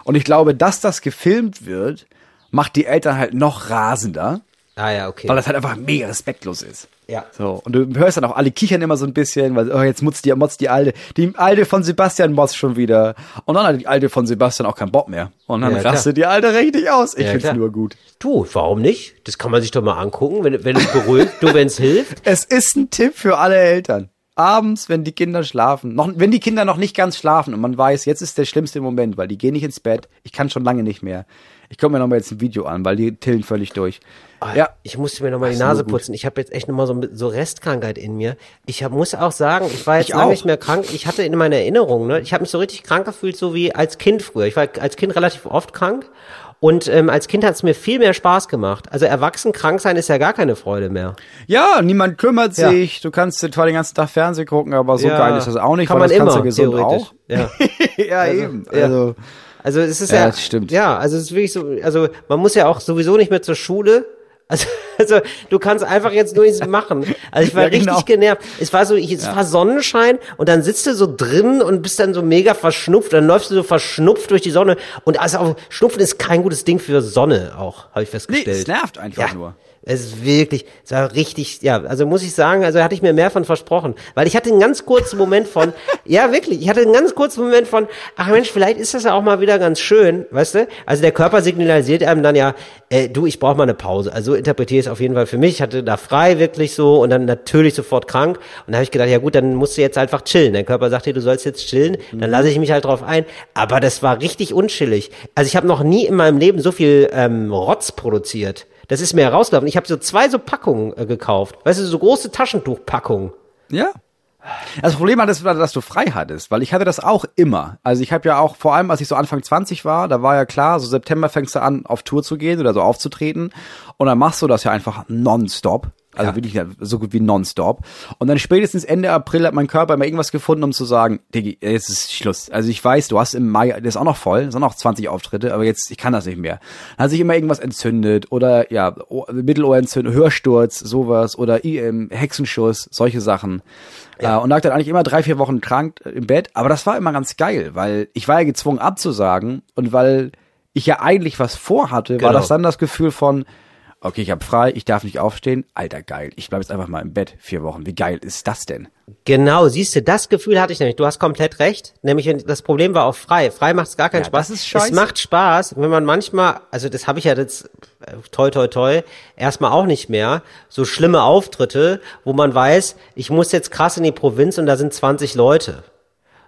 Speaker 2: Und ich glaube, dass das gefilmt wird, macht die Eltern halt noch rasender,
Speaker 1: Ah ja, okay.
Speaker 2: weil das halt einfach mega respektlos ist.
Speaker 1: Ja.
Speaker 2: So, und du hörst dann auch, alle kichern immer so ein bisschen, weil, oh, jetzt mutzt die, motzt die Alte. Die Alte von Sebastian motzt schon wieder. Und dann hat die Alte von Sebastian auch keinen Bock mehr. Und dann
Speaker 1: Ja,
Speaker 2: rastet die Alte richtig aus. Ich
Speaker 1: Ja,
Speaker 2: find's
Speaker 1: klar.
Speaker 2: nur gut.
Speaker 1: Du, warum nicht? Das kann man sich doch mal angucken, wenn, wenn es beruhigt, du, wenn es hilft. (laughs)
Speaker 2: Es ist ein Tipp für alle Eltern. Abends, wenn die Kinder schlafen, noch, wenn die Kinder noch nicht ganz schlafen und man weiß, jetzt ist der schlimmste Moment, weil die gehen nicht ins Bett. Ich kann schon lange nicht mehr. Ich gucke mir noch mal jetzt ein Video an, weil die tillen völlig durch. Ja,
Speaker 1: Ich musste mir nochmal die Nase putzen. Ich habe jetzt echt nochmal so, so Restkrankheit in mir. Ich hab, muss auch sagen, ich war jetzt
Speaker 2: Ich
Speaker 1: lange
Speaker 2: auch.
Speaker 1: nicht mehr krank. Ich hatte in meiner Erinnerung, ne, ich habe mich so richtig krank gefühlt, so wie als Kind früher. Ich war als Kind relativ oft krank. Und ähm, als Kind hat es mir viel mehr Spaß gemacht. Also erwachsen krank sein ist ja gar keine Freude mehr.
Speaker 2: ja, niemand kümmert
Speaker 1: Ja.
Speaker 2: sich. Du kannst zwar den ganzen Tag Fernsehen gucken, aber so
Speaker 1: Ja,
Speaker 2: geil ist das auch nicht,
Speaker 1: Kann
Speaker 2: weil
Speaker 1: man
Speaker 2: das kannst
Speaker 1: immer,
Speaker 2: du gesund auch.
Speaker 1: Ja. (laughs)
Speaker 2: ja,
Speaker 1: Also,
Speaker 2: eben. Also,
Speaker 1: Also es ist
Speaker 2: Ja,
Speaker 1: ja,
Speaker 2: das stimmt.
Speaker 1: ja, also es ist wirklich so, also man muss ja auch sowieso nicht mehr zur Schule. (laughs) Also Also du kannst einfach jetzt nur nichts machen. Also ich war (laughs)
Speaker 2: Ja, genau.
Speaker 1: richtig genervt. Es war so, ich, es war Sonnenschein und dann sitzt du so drin und bist dann so mega verschnupft. Dann läufst du so verschnupft durch die Sonne. Und also auch, Schnupfen ist kein gutes Ding für Sonne auch, habe ich
Speaker 2: Nee,
Speaker 1: festgestellt.
Speaker 2: es nervt einfach
Speaker 1: ja.
Speaker 2: nur.
Speaker 1: Es ist wirklich, es war richtig, ja, also muss ich sagen, also hatte ich mir mehr von versprochen. Weil ich hatte einen ganz kurzen Moment von, (laughs) ja wirklich, ich hatte einen ganz kurzen Moment von, ach Mensch, vielleicht ist das ja auch mal wieder ganz schön, weißt du? Also der Körper signalisiert einem dann ja, äh, du, ich brauche mal eine Pause. Also so interpretiere ich es auf jeden Fall für mich. Ich hatte da frei wirklich so und dann natürlich sofort krank. Und da habe ich gedacht, ja gut, dann musst du jetzt einfach chillen. Dein Körper sagt dir, du sollst jetzt chillen, dann lasse ich mich halt drauf ein. Aber das war richtig unchillig. Also ich habe noch nie in meinem Leben so viel ähm, Rotz produziert. Das ist mir herausgelaufen. Ich habe so zwei so Packungen äh, gekauft. Weißt du, so große Taschentuchpackungen.
Speaker 2: Ja. Das Problem war, dass, dass du frei hattest, weil ich hatte das auch immer. Also ich habe ja auch, vor allem als ich so Anfang 20 war, da war ja klar, so September fängst du an, auf Tour zu gehen oder so aufzutreten. Und dann machst du das ja einfach nonstop. Also
Speaker 1: Ja.
Speaker 2: wirklich ja, so gut wie nonstop. Und dann spätestens Ende April hat mein Körper immer irgendwas gefunden, um zu sagen, Diggi, jetzt ist Schluss. Also ich weiß, du hast im Mai, das ist auch noch voll, das sind auch noch 20 Auftritte, aber jetzt, ich kann das nicht mehr. Dann hat sich immer irgendwas entzündet oder ja, Mittelohrentzündung, Hörsturz, sowas oder IM, Hexenschuss, solche Sachen. Äh, und lag dann eigentlich immer drei, vier Wochen krank äh, im Bett. Aber das war immer ganz geil, weil ich war ja gezwungen abzusagen und weil ich ja eigentlich was vorhatte, war
Speaker 1: Genau.
Speaker 2: das dann das Gefühl von, okay, ich habe frei, ich darf nicht aufstehen. Alter, geil. Ich bleib jetzt einfach mal im Bett vier Wochen. Wie geil ist das denn?
Speaker 1: Genau, siehst du, das Gefühl hatte ich nämlich. Du hast komplett recht. Nämlich, das Problem war auch frei. Frei macht es gar keinen
Speaker 2: Ja,
Speaker 1: Spaß.
Speaker 2: das ist scheiße.
Speaker 1: Es macht Spaß, wenn man manchmal, also das habe ich ja jetzt, äh, toi toi toi, erstmal auch nicht mehr, so schlimme Auftritte, wo man weiß, ich muss jetzt krass in die Provinz und da sind 20 Leute.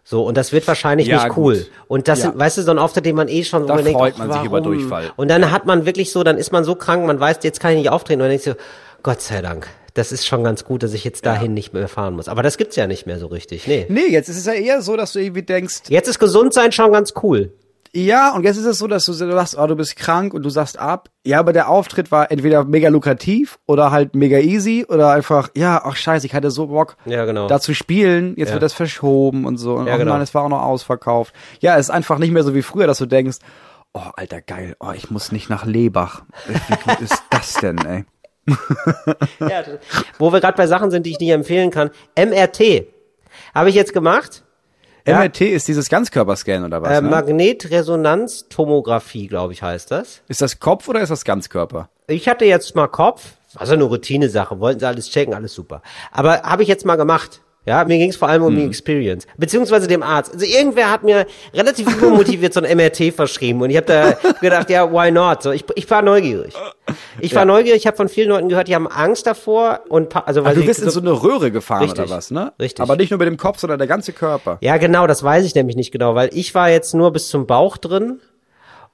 Speaker 1: So, und das wird wahrscheinlich
Speaker 2: Ja,
Speaker 1: nicht cool.
Speaker 2: gut.
Speaker 1: Und das
Speaker 2: Ja.
Speaker 1: sind, weißt du, so ein Auftritt, den man eh schon,
Speaker 2: Da
Speaker 1: man denkt,
Speaker 2: freut
Speaker 1: ach,
Speaker 2: man sich über? Durchfall.
Speaker 1: Und dann hat man wirklich so, dann ist man so krank, man weiß, jetzt kann ich nicht auftreten. Und dann denkst du, Gott sei Dank. Das ist schon ganz gut, dass ich jetzt dahin nicht mehr fahren muss. Aber das gibt's ja nicht mehr so richtig. Nee.
Speaker 2: Nee, jetzt ist es ja eher so, dass du irgendwie denkst,
Speaker 1: Jetzt ist Gesundsein schon ganz cool.
Speaker 2: Ja, und jetzt ist es so, dass du sagst, oh, du bist krank und du sagst ab. Ja, aber der Auftritt war entweder mega lukrativ oder halt mega easy oder einfach, ja, ach scheiße, ich hatte so Bock,
Speaker 1: Ja, genau.
Speaker 2: da zu spielen, jetzt
Speaker 1: Ja.
Speaker 2: wird das verschoben und so. Und
Speaker 1: Ja,
Speaker 2: oh
Speaker 1: genau.
Speaker 2: nein, es war auch noch ausverkauft. Ja, es ist einfach nicht mehr so wie früher, dass du denkst, oh, alter, geil, oh, ich muss nicht nach Lebach. Wie gut ist das denn, ey? (laughs)
Speaker 1: Ja, wo wir gerade bei Sachen sind, die ich nicht empfehlen kann. MRT. Habe ich jetzt gemacht. Ja.
Speaker 2: MRT ist dieses Ganzkörperscan oder was?
Speaker 1: Äh,
Speaker 2: ne?
Speaker 1: Magnetresonanztomographie, glaube ich, heißt das.
Speaker 2: Ist das Kopf oder ist das Ganzkörper?
Speaker 1: Ich hatte jetzt mal Kopf, also eine Routine-Sache, wollten sie alles checken, alles super. Aber habe ich jetzt mal gemacht. Ja, mir ging es vor allem um die Experience, beziehungsweise dem Arzt. Also irgendwer hat mir relativ übermotiviert so ein MRT verschrieben und ich habe da gedacht, ja, why not? So, ich, ich war neugierig. Ich war neugierig, ich habe von vielen Leuten gehört, die haben Angst davor und also weil
Speaker 2: Ach, du bist in so eine Röhre gefahren
Speaker 1: Richtig,
Speaker 2: oder was, ne?
Speaker 1: richtig.
Speaker 2: Aber nicht nur mit dem Kopf, sondern der ganze Körper.
Speaker 1: Ja, genau, das weiß ich nämlich nicht genau, weil ich war jetzt nur bis zum Bauch drin.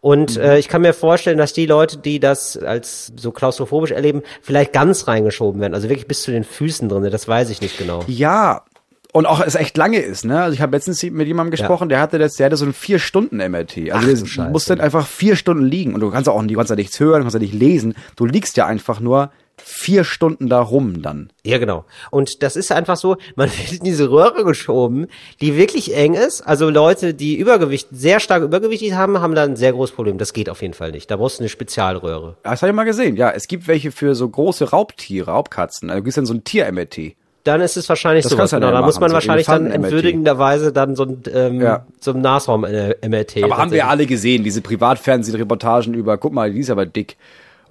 Speaker 1: Und äh, ich kann mir vorstellen, dass die Leute, die das als so klaustrophobisch erleben, vielleicht ganz reingeschoben werden. Also wirklich bis zu den Füßen drin. Das weiß ich nicht genau.
Speaker 2: Ja. Und auch es echt lange ist, ne? Also ich habe letztens mit jemandem gesprochen, der hatte das, der hatte so ein vier Stunden MRT. Also
Speaker 1: Ach, du Scheiße.
Speaker 2: muss dann einfach vier Stunden liegen und du kannst auch du kannst ja nichts hören, du kannst ja nicht lesen. Du liegst ja einfach nur vier Stunden da rum dann.
Speaker 1: Ja, genau. Und das ist einfach so, man (laughs) wird in diese Röhre geschoben, die wirklich eng ist. Also Leute, die Übergewicht, sehr stark übergewichtig haben, haben da ein sehr großes Problem. Das geht auf jeden Fall nicht. Da brauchst du eine Spezialröhre.
Speaker 2: Das habe ich mal gesehen. Ja, es gibt welche für so große Raubtiere, Raubkatzen. Also du gibst dann so ein Tier-MRT.
Speaker 1: Dann ist es wahrscheinlich so. Genau, da muss man
Speaker 2: so
Speaker 1: wahrscheinlich dann entwürdigenderweise dann so ein, ähm,
Speaker 2: Ja.
Speaker 1: so ein Nashraum-MRT.
Speaker 2: Aber haben wir alle gesehen, diese Privatfernsehreportagen über, guck mal, die ist aber dick.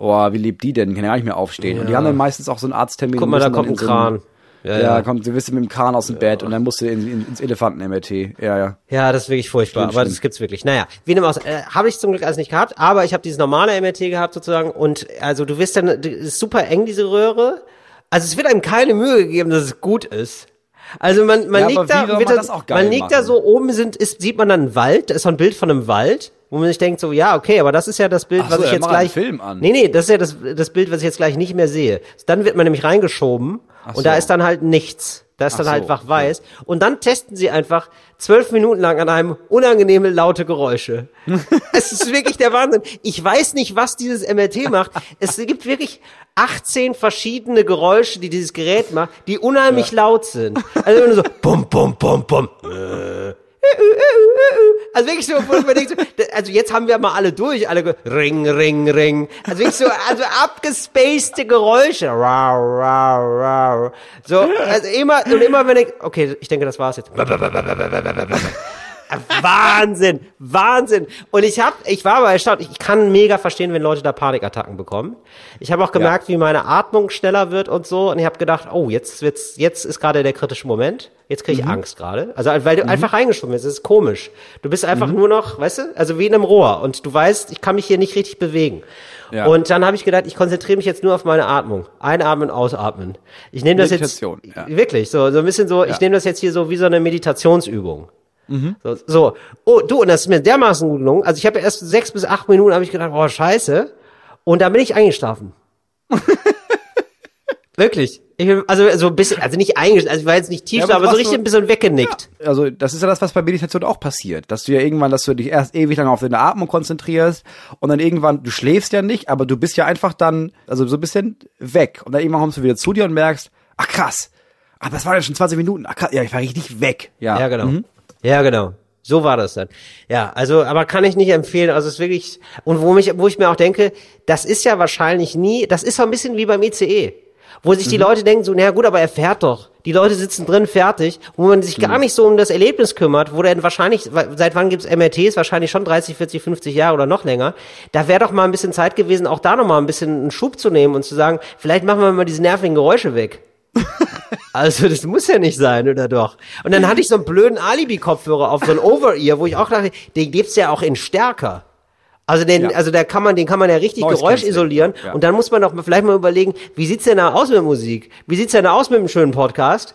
Speaker 2: Oh, wie lebt die denn? Kann ja gar nicht mehr aufstehen. Und die haben dann meistens auch so einen Arzttermin.
Speaker 1: Guck mal, da kommt ein Kran. Ja,
Speaker 2: Ja,
Speaker 1: ja.
Speaker 2: kommt, du wirst mit dem Kran aus dem Bett und dann musst du in, in, ins Elefanten-MRT. Ja, ja.
Speaker 1: Ja, das ist wirklich furchtbar,
Speaker 2: Schlimm,
Speaker 1: aber
Speaker 2: schlimm.
Speaker 1: das gibt's wirklich. Naja, wie dem aus, äh, habe ich zum Glück alles nicht gehabt, aber ich habe dieses normale MRT gehabt sozusagen und also du wirst dann, ist super eng diese Röhre, also es wird einem keine Mühe gegeben, dass es gut ist. Also man, man
Speaker 2: Ja,
Speaker 1: liegt da,
Speaker 2: man
Speaker 1: da-
Speaker 2: auch
Speaker 1: man liegt da
Speaker 2: machen?
Speaker 1: so oben sind, ist, sieht man dann einen Wald, da ist so ein Bild von einem Wald, wo man sich denkt so, ja, okay, aber das ist ja das Bild,
Speaker 2: Ach so,
Speaker 1: was ich
Speaker 2: dann
Speaker 1: jetzt gleich,
Speaker 2: Film an.
Speaker 1: nee, nee, das ist ja das, das Bild, was ich jetzt gleich nicht mehr sehe. Dann wird man nämlich reingeschoben und da
Speaker 2: so.
Speaker 1: ist dann halt nichts. Da ist
Speaker 2: Ach
Speaker 1: dann
Speaker 2: so,
Speaker 1: halt einfach
Speaker 2: okay.
Speaker 1: weiß. Und dann testen sie einfach zwölf Minuten lang an einem unangenehme laute Geräusche. (laughs) es ist wirklich der Wahnsinn. Ich weiß nicht, was dieses MRT macht. Es gibt wirklich 18 verschiedene Geräusche, die dieses Gerät macht, die unheimlich laut sind. Also wenn du so bum bum bum bum. Äh, Also wirklich so, wo man denkt, so, also jetzt haben wir mal alle durch, alle Ring, Ring, Ring. Also wirklich so, also abgespacede Geräusche. So, also immer, und immer wenn ich, okay, ich denke, das war's jetzt. Wahnsinn, Wahnsinn. Und ich hab, ich war aber erstaunt. Ich kann mega verstehen, wenn Leute da Panikattacken bekommen. Ich habe auch gemerkt, wie meine Atmung schneller wird und so. Und ich habe gedacht, oh, jetzt wird's, jetzt ist gerade der kritische Moment. Jetzt kriege ich Angst gerade. Also weil du einfach reingeschoben bist. Das ist komisch. Du bist einfach nur noch, weißt du, also wie in einem Rohr. Und du weißt, ich kann mich hier nicht richtig bewegen.
Speaker 2: Ja.
Speaker 1: Und dann habe ich gedacht, ich konzentriere mich jetzt nur auf meine Atmung. Einatmen, ausatmen. Ich nehme das jetzt
Speaker 2: Meditation, ja.
Speaker 1: wirklich so, so ein bisschen so. Ich
Speaker 2: Ja.
Speaker 1: nehme das jetzt hier so wie so eine Meditationsübung. So, so, oh du, und das ist mir dermaßen gut gelungen. Also ich habe erst sechs bis acht Minuten habe ich gedacht, oh scheiße. Und dann bin ich eingeschlafen. (laughs) Wirklich. Ich bin, also so ein bisschen, also nicht eingeschlafen, also ich war jetzt nicht tief,
Speaker 2: Ja,
Speaker 1: aber,
Speaker 2: aber
Speaker 1: so richtig
Speaker 2: du-
Speaker 1: ein bisschen weggenickt.
Speaker 2: Also das ist ja das, was bei Meditation auch passiert. Dass du ja irgendwann, dass du dich erst ewig lang auf deine Atmung konzentrierst und dann irgendwann, du schläfst ja nicht, aber du bist ja einfach dann, also so ein bisschen weg. Und dann irgendwann kommst du wieder zu dir und merkst, ach krass, ach das waren ja schon 20 Minuten, ach krass, ja, ich war richtig weg. Ja,
Speaker 1: Ja, genau. Ja, genau. So war das dann. Ja, also, aber kann ich nicht empfehlen. Also es ist wirklich, und wo mich, wo ich mir auch denke, das ist ja wahrscheinlich nie, das ist so ein bisschen wie beim ICE. Wo sich die Leute denken so, naja gut, aber er fährt doch. Die Leute sitzen drin fertig, wo man sich gar nicht so um das Erlebnis kümmert, wo dann wahrscheinlich, seit wann gibt's MRTs? Wahrscheinlich schon 30, 40, 50 Jahre oder noch länger. Da wäre doch mal ein bisschen Zeit gewesen, auch da nochmal ein bisschen einen Schub zu nehmen und zu sagen, vielleicht machen wir mal diese nervigen Geräusche weg. (laughs) Also das muss ja nicht sein, oder doch? Und dann hatte ich so einen blöden Alibi-Kopfhörer auf, so ein Over-Ear, wo ich auch dachte, den gibt's ja auch in stärker. Also den,
Speaker 2: Ja.
Speaker 1: also da kann man, den kann man ja richtig
Speaker 2: Noise
Speaker 1: Geräusch isolieren.
Speaker 2: ja.
Speaker 1: Und dann muss man doch vielleicht mal überlegen, wie sieht's denn da aus mit Musik? Wie sieht's denn da aus mit einem schönen Podcast?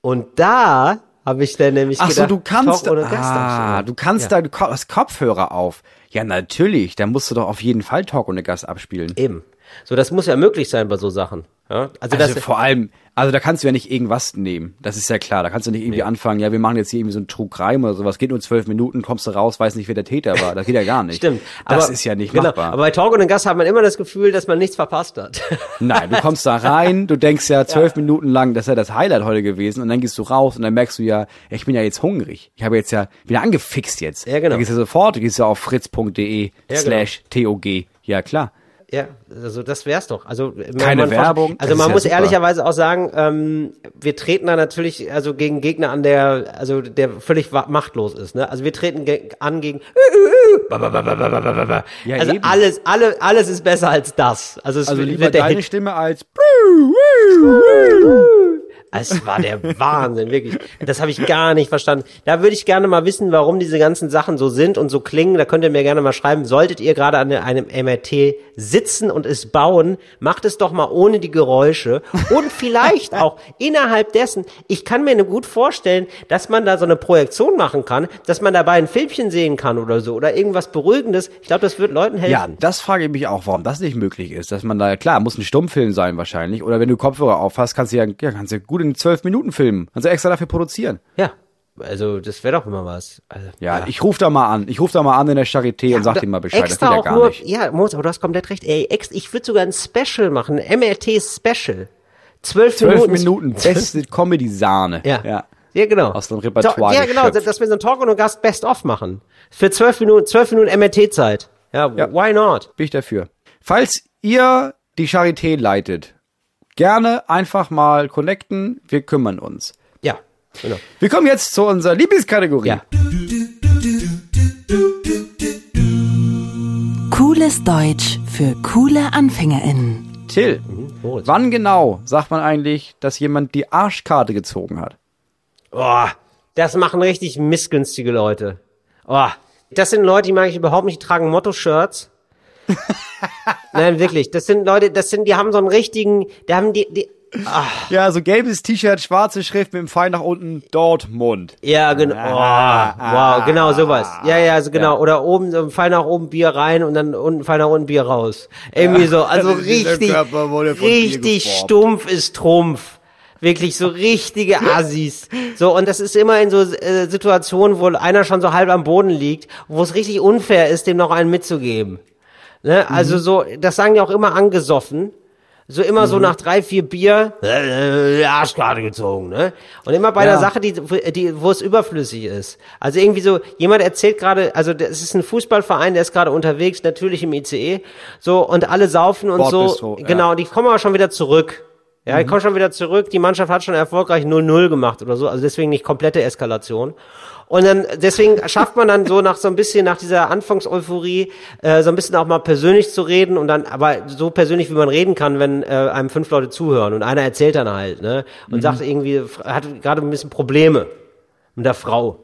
Speaker 1: Und da habe ich dann nämlich
Speaker 2: Ach so,
Speaker 1: gedacht,
Speaker 2: du kannst, ah, du kannst
Speaker 1: ja.
Speaker 2: da, Kopfhörer auf. Ja, natürlich, dann musst du doch auf jeden Fall Talk ohne Gast abspielen.
Speaker 1: Eben. So, das muss ja möglich sein bei so Sachen. Ja? Also,
Speaker 2: Also
Speaker 1: das,
Speaker 2: vor allem, also da kannst du ja nicht irgendwas nehmen. Das ist ja klar. Da kannst du nicht irgendwie anfangen, ja, wir machen jetzt hier irgendwie so einen True Crime oder sowas. Geht nur zwölf Minuten, kommst du raus, weiß nicht, wer der Täter war. Das geht ja gar nicht.
Speaker 1: Stimmt.
Speaker 2: Das
Speaker 1: aber,
Speaker 2: ist ja nicht
Speaker 1: genau,
Speaker 2: machbar.
Speaker 1: Aber bei Talk und Gast hat man immer das Gefühl, dass man nichts verpasst hat. (laughs)
Speaker 2: Nein, du kommst da rein, du denkst ja zwölf Minuten lang, das ist ja das Highlight heute gewesen und dann gehst du raus und dann merkst du ja, ja, ich bin ja jetzt hungrig. Ich habe jetzt ja wieder angefixt jetzt.
Speaker 1: Ja, genau.
Speaker 2: Da gehst du sofort, du gehst ja auf fritz.de
Speaker 1: genau.
Speaker 2: slash TOG. Ja, klar.
Speaker 1: Ja, also das wär's doch. Also man-
Speaker 2: Keine Werbung,
Speaker 1: Also man
Speaker 2: ja
Speaker 1: muss
Speaker 2: super.
Speaker 1: ehrlicherweise auch sagen, ähm, wir treten da natürlich also gegen Gegner an, der also der völlig machtlos ist. Ne? Also wir treten ge an gegen
Speaker 2: Ja,
Speaker 1: also
Speaker 2: eben.
Speaker 1: alles alle alles ist besser als das. Also es
Speaker 2: Also lieber
Speaker 1: der
Speaker 2: deine
Speaker 1: Hit.
Speaker 2: Stimme als
Speaker 1: Es war der Wahnsinn, wirklich. Das habe ich gar nicht verstanden. Da würde ich gerne mal wissen, warum diese ganzen Sachen so sind und so klingen. Da könnt ihr mir gerne mal schreiben. Solltet ihr gerade an einem MRT sitzen und es bauen, macht es doch mal ohne die Geräusche. Und vielleicht auch innerhalb dessen, ich kann mir gut vorstellen, dass man da so eine Projektion machen kann, dass man dabei ein Filmchen sehen kann oder so oder irgendwas Beruhigendes. Ich glaube, das wird Leuten helfen.
Speaker 2: Ja, das frage ich mich auch, warum das nicht möglich ist, dass man da, klar, muss ein Stummfilm sein wahrscheinlich, oder wenn du Kopfhörer aufhast, kannst du ja, ja kannst du gut in zwölf Minuten filmen, kannst du extra dafür produzieren.
Speaker 1: ja. Also, das wäre doch immer was. Also,
Speaker 2: Ja, ich rufe da mal an, ich rufe da mal an in der Charité und sag dir mal Bescheid, das
Speaker 1: Extra
Speaker 2: ja
Speaker 1: auch
Speaker 2: gar
Speaker 1: nur,
Speaker 2: nicht.
Speaker 1: Ja, Moritz, aber du hast komplett recht. Ey, ex, ich würde sogar ein Special machen, ein MRT-Special. Zwölf,
Speaker 2: Zwölf
Speaker 1: Minuten.
Speaker 2: Minuten, (laughs) beste Comedy-Sahne.
Speaker 1: Ja.
Speaker 2: ja.
Speaker 1: ja, genau.
Speaker 2: Aus dem Repertoire
Speaker 1: To- Ja, genau,
Speaker 2: geschöpft.
Speaker 1: dass wir so einen Talk und einen Gast Best-of machen. Für zwölf Minuten, zwölf Minuten MRT-Zeit. Ja,
Speaker 2: Ja.
Speaker 1: why not?
Speaker 2: Bin ich dafür. Falls ihr die Charité leitet, gerne einfach mal connecten, wir kümmern uns.
Speaker 1: Ja, genau.
Speaker 2: Wir kommen jetzt zu unserer Lieblingskategorie.
Speaker 1: Ja.
Speaker 3: Cooles Deutsch für coole AnfängerInnen.
Speaker 2: Till,
Speaker 1: Moritz.
Speaker 2: wann genau sagt man eigentlich, dass jemand die Arschkarte gezogen hat?
Speaker 1: Boah, das machen richtig missgünstige Leute. Oh, das sind Leute, die mag ich überhaupt nicht, die tragen Motto-Shirts. (laughs) Nein, wirklich. Das sind Leute, das sind, die haben so einen richtigen, die haben die, die,
Speaker 2: Ja, so gelbes T-Shirt, schwarze Schrift mit dem Pfeil nach unten, Dortmund.
Speaker 1: ja, genau,
Speaker 2: Ah,
Speaker 1: oh, wow, genau sowas. Ja, ja, also genau. Oder oben, so ein Pfeil nach oben Bier rein und dann unten Pfeil nach unten Bier raus. Irgendwie so, also (laughs) richtig, richtig stumpf ist Trumpf. Wirklich so richtige (laughs) Assis. So, und das ist immer in so äh, Situationen, wo einer schon so halb am Boden liegt, wo es richtig unfair ist, dem noch einen mitzugeben. Ne? Also
Speaker 2: Mhm.
Speaker 1: so, das sagen die auch immer angesoffen. so immer
Speaker 2: Mhm.
Speaker 1: so nach drei, vier Bier, äh, Arschkarte gezogen, ne? Und immer bei
Speaker 2: Ja.
Speaker 1: der Sache, die, die, wo es überflüssig ist. Also irgendwie so, jemand erzählt gerade, also es ist ein Fußballverein, der ist gerade unterwegs, natürlich im ICE, so, und alle saufen und so,
Speaker 2: Bordbistro, ja. Mhm.
Speaker 1: genau, und die kommen aber schon wieder zurück. Ja, die kommen schon wieder zurück, die Mannschaft hat schon erfolgreich 0-0 gemacht oder so, also deswegen nicht komplette Eskalation. Und dann, deswegen schafft man dann so nach so ein bisschen, nach dieser Anfangseuphorie, äh, so ein bisschen auch mal persönlich zu reden und dann, aber so persönlich, wie man reden kann, wenn äh, einem fünf Leute zuhören und einer erzählt dann halt, ne, und sagt irgendwie, hat gerade ein bisschen Probleme mit der Frau.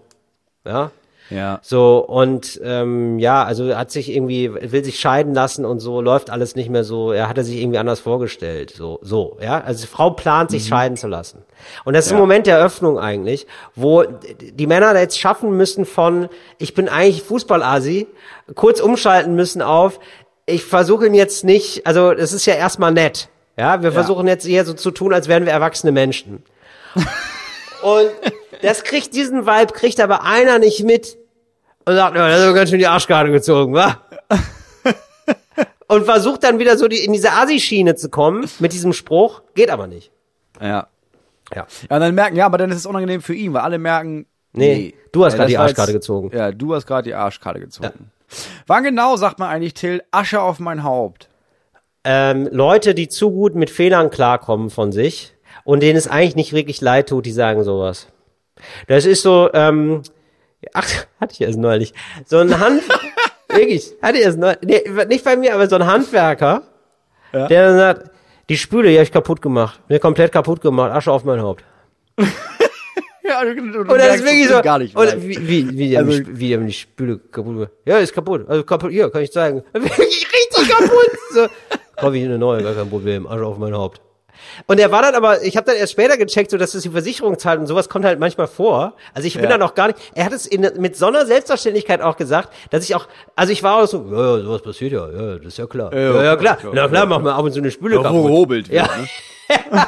Speaker 1: Ja,
Speaker 2: Ja.
Speaker 1: so, und ähm, ja, also hat sich irgendwie, will sich scheiden lassen und so, läuft alles nicht mehr so, er hatte sich irgendwie anders vorgestellt. So, so, ja. Also die Frau plant, sich scheiden zu lassen. Und das ist ein
Speaker 2: Ja.
Speaker 1: Moment der Öffnung eigentlich, wo die Männer da jetzt schaffen müssen von, ich bin eigentlich Fußballasi, kurz umschalten müssen auf, ich versuche ihn jetzt nicht, also das ist ja erstmal nett. Ja, wir versuchen jetzt eher so zu tun, als wären wir erwachsene Menschen. (laughs) Und das kriegt diesen Vibe, kriegt aber einer nicht mit und sagt, ja, das ist aber ganz schön die Arschkarte gezogen, wa? und versucht dann wieder so die, in diese Assi-Schiene zu kommen mit diesem Spruch, geht aber nicht.
Speaker 2: Ja.
Speaker 1: Ja.
Speaker 2: Ja, und dann merken, ja, aber dann ist es unangenehm für ihn, weil alle merken,
Speaker 1: Nee, du hast
Speaker 2: Ja,
Speaker 1: gerade die Arschkarte
Speaker 2: jetzt-
Speaker 1: gezogen.
Speaker 2: Ja, du hast gerade die Arschkarte gezogen. Wann genau sagt man eigentlich, Till, Asche auf mein Haupt?
Speaker 1: Ähm, Leute, die zu gut mit Fehlern klarkommen von sich und denen es eigentlich nicht wirklich leid tut, die sagen sowas. Das ist so, ähm, ach, (laughs) hatte ich erst neulich. So ein Hand, (laughs) wirklich, hatte ich erst neulich, nee, nicht bei mir, aber so ein Handwerker, der dann sagt, die Spüle, die hab ich kaputt gemacht. Mir komplett kaputt gemacht, Asche auf mein Haupt. (laughs)
Speaker 2: Ja, du, du
Speaker 1: Und das ist wirklich so.
Speaker 2: gar nicht.
Speaker 1: und wie, wie, wie,
Speaker 2: Also-
Speaker 1: die, wie die Spüle kaputt gemacht. Ja, ist kaputt. Also kaputt, hier, kann ich zeigen. Wirklich richtig kaputt. So. Kauf ich eine neue, gar kein Problem. Asche auf mein Haupt. Und er war dann aber, ich habe dann erst später gecheckt, so dass das die Versicherung zahlt und sowas kommt halt manchmal vor. Also ich bin
Speaker 2: Ja.
Speaker 1: dann auch gar nicht, er hat es in, mit so einer Selbstverständlichkeit auch gesagt, dass ich auch, also ich war auch so, ja, ja, sowas passiert ja, ja, das ist ja klar. Ja, ja, klar.
Speaker 2: klar,
Speaker 1: Na klar, machen wir ab und zu eine Spüle
Speaker 2: wo
Speaker 1: kaputt.
Speaker 2: gehobelt wird,
Speaker 1: Ja.
Speaker 2: ne? (laughs)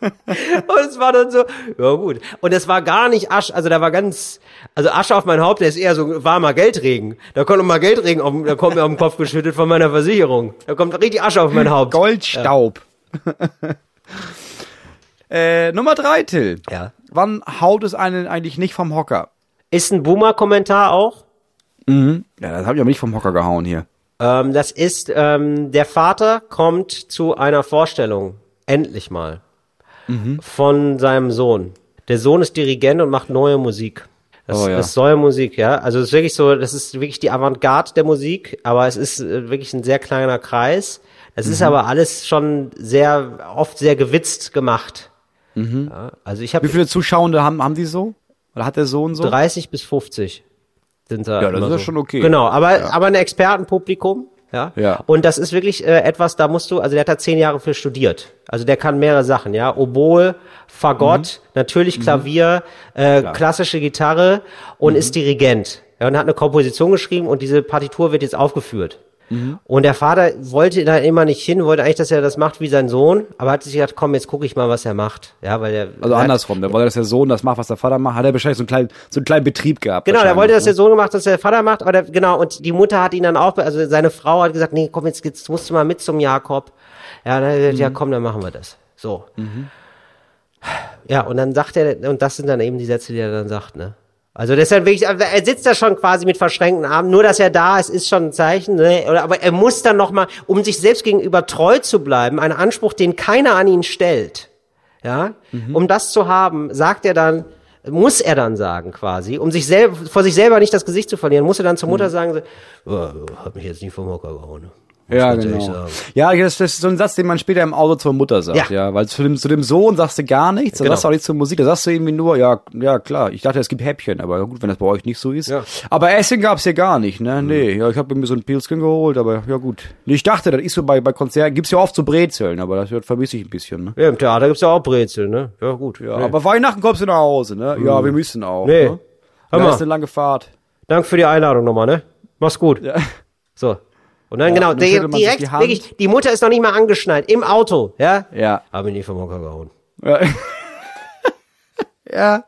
Speaker 1: Und es war dann so, ja gut. Und es war gar nicht Asche, also da war ganz, also Asche auf mein Haupt, der ist eher so warmer Geldregen. Da kommt mal Geldregen, auf, da kommt mir auf den Kopf geschüttet von meiner Versicherung. Da kommt richtig Asche auf mein Haupt.
Speaker 2: Goldstaub. (laughs) äh, Nummer drei, Till.
Speaker 1: Ja.
Speaker 2: Wann haut es einen eigentlich nicht vom Hocker?
Speaker 1: Ist ein Boomer-Kommentar auch.
Speaker 2: Ja, das habe ich aber nicht vom Hocker gehauen hier.
Speaker 1: Ähm, das ist, ähm, der Vater kommt zu einer Vorstellung, endlich mal, von seinem Sohn. Der Sohn ist Dirigent und macht neue Musik. Das,
Speaker 2: Oh ja.
Speaker 1: das ist neue Musik, ja. Also es ist wirklich so, das ist wirklich die Avantgarde der Musik, aber es ist äh, wirklich ein sehr kleiner Kreis. Es ist aber alles schon sehr, oft sehr gewitzt gemacht. Ja, also ich
Speaker 2: Wie
Speaker 1: habe
Speaker 2: viele Zuschauende haben, haben die so? Oder hat der Sohn so?
Speaker 1: 30 bis 50 sind da.
Speaker 2: Ja, das ist ja
Speaker 1: so.
Speaker 2: schon okay.
Speaker 1: Genau, aber, aber ein Expertenpublikum. Ja.
Speaker 2: Ja.
Speaker 1: Und das ist wirklich äh, etwas, da musst du, also der hat da zehn Jahre für studiert. Also der kann mehrere Sachen, ja. Oboe, Fagott,
Speaker 2: Mhm.
Speaker 1: natürlich Klavier, äh, klassische Gitarre und
Speaker 2: Mhm.
Speaker 1: ist Dirigent. Ja, und hat eine Komposition geschrieben und diese Partitur wird jetzt aufgeführt.
Speaker 2: Mhm.
Speaker 1: Und der Vater wollte da immer nicht hin, wollte eigentlich, dass er das macht wie sein Sohn, aber hat sich gedacht, komm, jetzt gucke ich mal, was er macht. Ja, weil er
Speaker 2: Also
Speaker 1: er
Speaker 2: andersrum, der wollte, dass der Sohn das macht, was der Vater macht. Hat er wahrscheinlich so einen kleinen, so einen kleinen Betrieb gehabt.
Speaker 1: Genau, der wollte, dass der
Speaker 2: ne?
Speaker 1: Sohn gemacht, dass der Vater macht, aber der, genau, und die Mutter hat ihn dann auch, also seine Frau hat gesagt, nee, komm, jetzt, jetzt musst du mal mit zum Jakob. Ja, dann, hat er gesagt,
Speaker 2: Mhm.
Speaker 1: ja, komm, dann machen wir das. So. Ja, und dann sagt er, und das sind dann eben die Sätze, die er dann sagt, ne? Also deshalb wirklich, also er sitzt da schon quasi mit verschränkten Armen, nur dass er da ist, ist schon ein Zeichen, ne? Aber er muss dann nochmal, um sich selbst gegenüber treu zu bleiben, einen Anspruch, den keiner an ihn stellt, ja,
Speaker 2: Mhm.
Speaker 1: um das zu haben, sagt er dann, muss er dann sagen quasi, um sich selber, vor sich selber nicht das Gesicht zu verlieren, muss er dann zur
Speaker 2: Mhm.
Speaker 1: Mutter sagen, so, oh, hat mich jetzt nicht vom Hocker gehauen.
Speaker 2: Ja, genau. Ja, das, das ist so ein Satz, den man später im Auto zur Mutter sagt, ja.
Speaker 1: Ja.
Speaker 2: Weil zu dem, zu dem Sohn sagst du gar nichts, da
Speaker 1: Genau.
Speaker 2: sagst du auch nichts zur Musik, da sagst du irgendwie nur, ja, ja klar, ich dachte, es gibt Häppchen, aber gut, wenn das bei euch nicht so ist.
Speaker 1: Ja.
Speaker 2: Aber Essen gab's hier gar nicht, ne? Nee, ja, ich habe mir so ein Pilzchen geholt, aber ja gut. Ich dachte, das ist so bei, bei Konzerten, gibt's ja oft so Brezeln, aber das vermisse ich ein bisschen, ne?
Speaker 1: Ja, im Theater gibt's ja auch Brezel, ne? Ja, gut.
Speaker 2: Ja,
Speaker 1: Nee.
Speaker 2: aber Weihnachten kommst du nach Hause, ne? Ja, wir müssen auch.
Speaker 1: Nee.
Speaker 2: Ne?
Speaker 1: Hör mal.
Speaker 2: ist eine lange Fahrt.
Speaker 1: Dank für die Einladung nochmal, ne? Mach's gut.
Speaker 2: Ja.
Speaker 1: So. Und dann
Speaker 2: Ja,
Speaker 1: genau,
Speaker 2: und dann
Speaker 1: der, direkt,
Speaker 2: die Hand.
Speaker 1: wirklich, die Mutter ist noch nicht mal angeschnallt, im Auto, ja?
Speaker 2: Ja.
Speaker 1: Hab ihn nicht vom Hocker gehauen.
Speaker 2: Ja. (laughs) ja.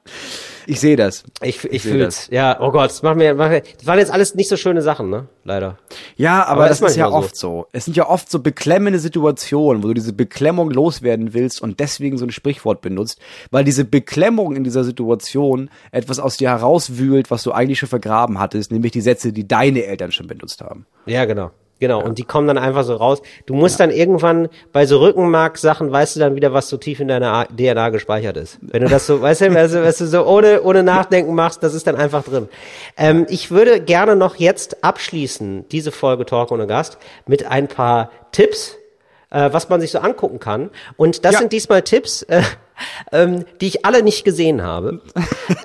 Speaker 2: Ich sehe das.
Speaker 1: Ich, ich,
Speaker 2: seh
Speaker 1: fühl's. Ja, oh Gott, das, machen wir, machen wir, das waren jetzt alles nicht so schöne Sachen, ne? Leider.
Speaker 2: Ja, aber,
Speaker 1: Aber
Speaker 2: das
Speaker 1: ist
Speaker 2: ist ja
Speaker 1: so.
Speaker 2: oft so. Es sind ja oft so beklemmende Situationen, wo du diese Beklemmung loswerden willst und deswegen so ein Sprichwort benutzt, weil diese Beklemmung in dieser Situation etwas aus dir herauswühlt, was du eigentlich schon vergraben hattest, nämlich die Sätze, die deine Eltern schon benutzt haben.
Speaker 1: Ja, genau. Genau, und die kommen dann einfach so raus. Du musst dann irgendwann bei so Rückenmark-Sachen, weißt du dann wieder, was so tief in deiner DNA gespeichert ist. Wenn du das so, weißt du, weißt du, weißt du so ohne, ohne Nachdenken machst, das ist dann einfach drin. Ähm, ich würde gerne noch jetzt abschließen, diese Folge Talk ohne Gast, mit ein paar Tipps, äh, was man sich so angucken kann. Und das
Speaker 2: Ja.
Speaker 1: sind diesmal Tipps, äh, ähm, die ich alle nicht gesehen habe.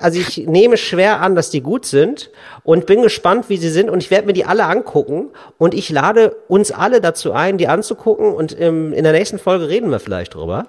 Speaker 1: Also ich nehme schwer an, dass die gut sind und bin gespannt, wie sie sind und ich werde mir die alle angucken und ich lade uns alle dazu ein, die anzugucken und ähm, in der nächsten Folge reden wir vielleicht drüber.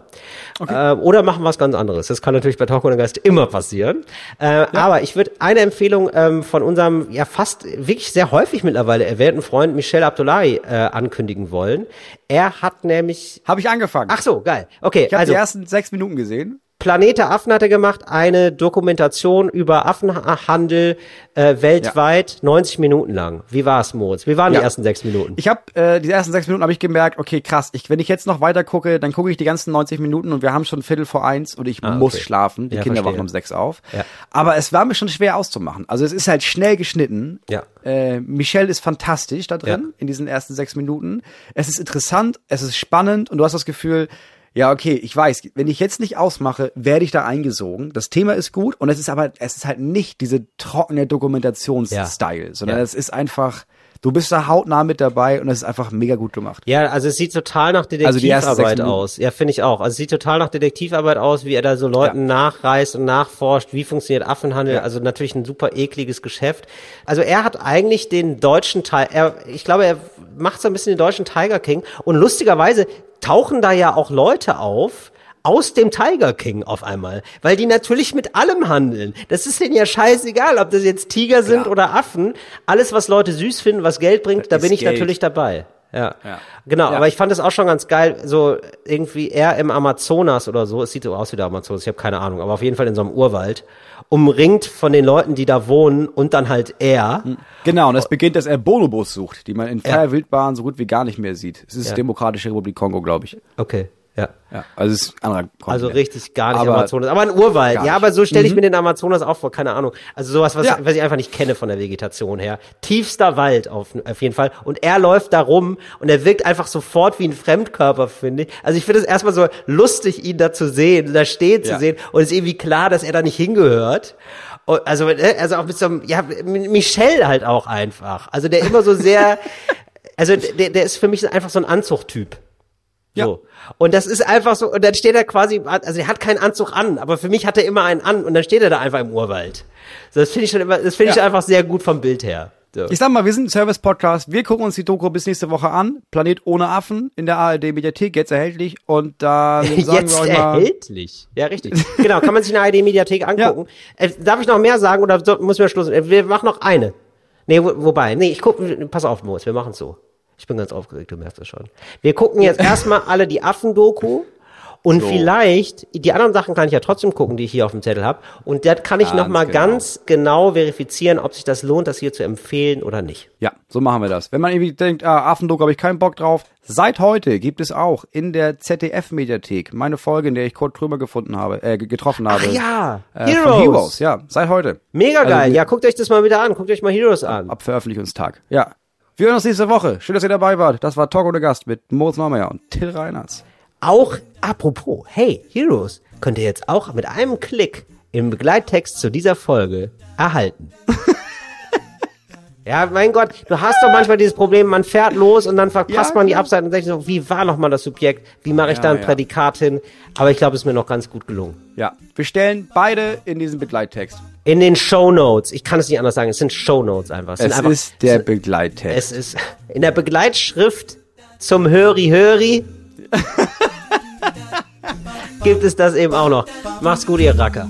Speaker 1: Äh, oder machen was ganz anderes. Das kann natürlich bei Talk ohne Geist immer passieren. Äh, Aber ich würde eine Empfehlung ähm, von unserem ja fast wirklich sehr häufig mittlerweile erwähnten Freund Michel Abdullahi äh, ankündigen wollen. Er hat nämlich
Speaker 2: Habe ich angefangen.
Speaker 1: Ach so, geil. Okay,
Speaker 2: ich habe
Speaker 1: also
Speaker 2: die ersten sechs Minuten gesehen.
Speaker 1: Planete Affen hat er gemacht, eine Dokumentation über Affenhandel äh, weltweit, 90 Minuten lang. Wie war's, Moritz? Wie waren
Speaker 2: Ja.
Speaker 1: die ersten sechs Minuten?
Speaker 2: Ich habe äh, die ersten sechs Minuten habe ich gemerkt, okay, krass. Ich, wenn ich jetzt noch weiter gucke, dann gucke ich die ganzen 90 Minuten und wir haben schon Viertel vor eins und ich muss
Speaker 1: okay.
Speaker 2: schlafen. Die
Speaker 1: Ja,
Speaker 2: Kinder
Speaker 1: verstehe.
Speaker 2: wachen um sechs auf.
Speaker 1: Ja.
Speaker 2: Aber es war mir schon schwer auszumachen. Also es ist halt schnell geschnitten.
Speaker 1: Ja.
Speaker 2: Äh, Michelle ist fantastisch da drin
Speaker 1: Ja.
Speaker 2: in diesen ersten sechs Minuten. Es ist interessant, es ist spannend und du hast das Gefühl, ja, okay, ich weiß, wenn ich jetzt nicht ausmache, werde ich da eingesogen. Das Thema ist gut und es ist aber, es ist halt nicht diese trockene Dokumentations-Style, sondern
Speaker 1: Ja.
Speaker 2: es ist einfach, du bist da hautnah mit dabei und es ist einfach mega gut gemacht.
Speaker 1: Ja, also es sieht total nach
Speaker 2: Also
Speaker 1: Detektivarbeit
Speaker 2: Minuten.
Speaker 1: aus. Ja, finde ich auch. Also es sieht total nach Detektivarbeit aus, wie er da so Leuten nachreist und nachforscht, wie funktioniert Affenhandel.
Speaker 2: Ja.
Speaker 1: Also natürlich ein super ekliges Geschäft. Also er hat eigentlich den deutschen Teil, er, ich glaube, er macht so ein bisschen den deutschen Tiger King. Und lustigerweise tauchen da ja auch Leute auf, aus dem Tiger King auf einmal, weil die natürlich mit allem handeln. Das ist denen ja scheißegal, ob das jetzt Tiger sind
Speaker 2: Klar.
Speaker 1: oder Affen. Alles, was Leute süß finden, was Geld bringt, da
Speaker 2: ist
Speaker 1: bin ich
Speaker 2: Geld.
Speaker 1: natürlich dabei. Ja.
Speaker 2: Ja.
Speaker 1: Genau,
Speaker 2: Ja.
Speaker 1: aber ich fand es auch schon ganz geil, so irgendwie er im Amazonas oder so, es sieht so aus wie der Amazonas, ich habe keine Ahnung, aber auf jeden Fall in so einem Urwald, umringt von den Leuten, die da wohnen und dann halt er.
Speaker 2: Genau, und es beginnt, dass er Bonobos sucht, die man in freier Wildbahn so gut wie gar nicht mehr sieht. Es ist
Speaker 1: Ja.
Speaker 2: Demokratische Republik Kongo, glaube ich.
Speaker 1: Okay, ja.
Speaker 2: Ja, also es ist anderer Kontinent.
Speaker 1: Also richtig gar nicht
Speaker 2: Aber
Speaker 1: Amazonas, aber ein Urwald. Ja, aber so stelle ich mir den Amazonas auch vor, keine Ahnung. Also sowas, was,
Speaker 2: Ja.
Speaker 1: was ich einfach nicht kenne von der Vegetation her. Tiefster Wald auf, auf jeden Fall. Und er läuft da rum und er wirkt einfach sofort wie ein Fremdkörper, finde ich. Also ich finde es erstmal so lustig, ihn da zu sehen, da stehen zu
Speaker 2: Ja.
Speaker 1: sehen. Und es ist irgendwie klar, dass er da nicht hingehört. Und Also, äh, also auch mit so einem, ja, Michel halt auch einfach. Also der immer so sehr, (laughs) also der, der ist für mich einfach so ein Anzuchttyp.
Speaker 2: Ja.
Speaker 1: So. Und das ist einfach so, und dann steht er quasi, also er hat keinen Anzug an, aber für mich hat er immer einen an und dann steht er da einfach im Urwald. So, das finde ich schon immer, das finde ich
Speaker 2: Ja.
Speaker 1: einfach sehr gut vom Bild her. So.
Speaker 2: Ich sag mal, wir sind ein Service-Podcast. Wir gucken uns die Doku bis nächste Woche an. Planet ohne Affen in der ARD-Mediathek, jetzt erhältlich. Und dann (laughs) sagen
Speaker 1: Jetzt
Speaker 2: wir euch mal.
Speaker 1: erhältlich. Ja, richtig. genau, kann man sich in der ARD-Mediathek (laughs) angucken. Äh, darf ich noch mehr sagen oder so, muss mir Schluss? Äh, Wir machen noch eine. Nee, wo, wobei, nee, ich guck, pass auf, Moritz, wir machen so. Ich bin ganz aufgeregt, du merkst das schon. Wir gucken jetzt (laughs) erstmal alle die Affen-Doku. Und vielleicht, die anderen Sachen kann ich ja trotzdem gucken, die ich hier auf dem Zettel habe. Und das kann ich
Speaker 2: Ganz
Speaker 1: noch mal
Speaker 2: genau.
Speaker 1: ganz genau verifizieren, ob sich das lohnt, das hier zu empfehlen oder nicht.
Speaker 2: Ja, so machen wir das. Wenn man irgendwie denkt, ah, Affendoku habe ich keinen Bock drauf. Seit heute gibt es auch in der ZDF-Mediathek meine Folge, in der ich Kurt Krömer gefunden habe, äh, getroffen habe.
Speaker 1: Ach ja,
Speaker 2: äh,
Speaker 1: Heroes.
Speaker 2: Heroes, ja, seit heute.
Speaker 1: Mega
Speaker 2: Also
Speaker 1: geil.
Speaker 2: wir-
Speaker 1: ja, guckt euch das mal wieder an. Guckt euch mal Heroes an.
Speaker 2: Ab Veröffentlichungstag. Ja. Wir hören uns nächste Woche. Schön, dass ihr dabei wart. Das war Talk ohne Gast mit Moritz Marmeyer und Till Reinhardt.
Speaker 1: Auch apropos, hey, Heroes könnt ihr jetzt auch mit einem Klick im Begleittext zu dieser Folge erhalten. (laughs) ja, mein Gott, du hast doch manchmal dieses Problem, man fährt los und dann verpasst
Speaker 2: Ja,
Speaker 1: man die
Speaker 2: klar.
Speaker 1: Abseite und denkt sich so, wie war nochmal das Subjekt? Wie mache ich da ein
Speaker 2: ja.
Speaker 1: Prädikat hin? Aber ich glaube, es ist mir noch ganz gut gelungen.
Speaker 2: Ja. Wir stellen beide in diesen Begleittext.
Speaker 1: In den Show Notes, ich kann es nicht anders sagen, es sind Show Notes einfach. Es,
Speaker 2: Es
Speaker 1: einfach,
Speaker 2: ist der Begleittext.
Speaker 1: es ist in der Begleitschrift zum Höri Höri (laughs) gibt es das eben auch noch. Macht's gut, ihr Racker.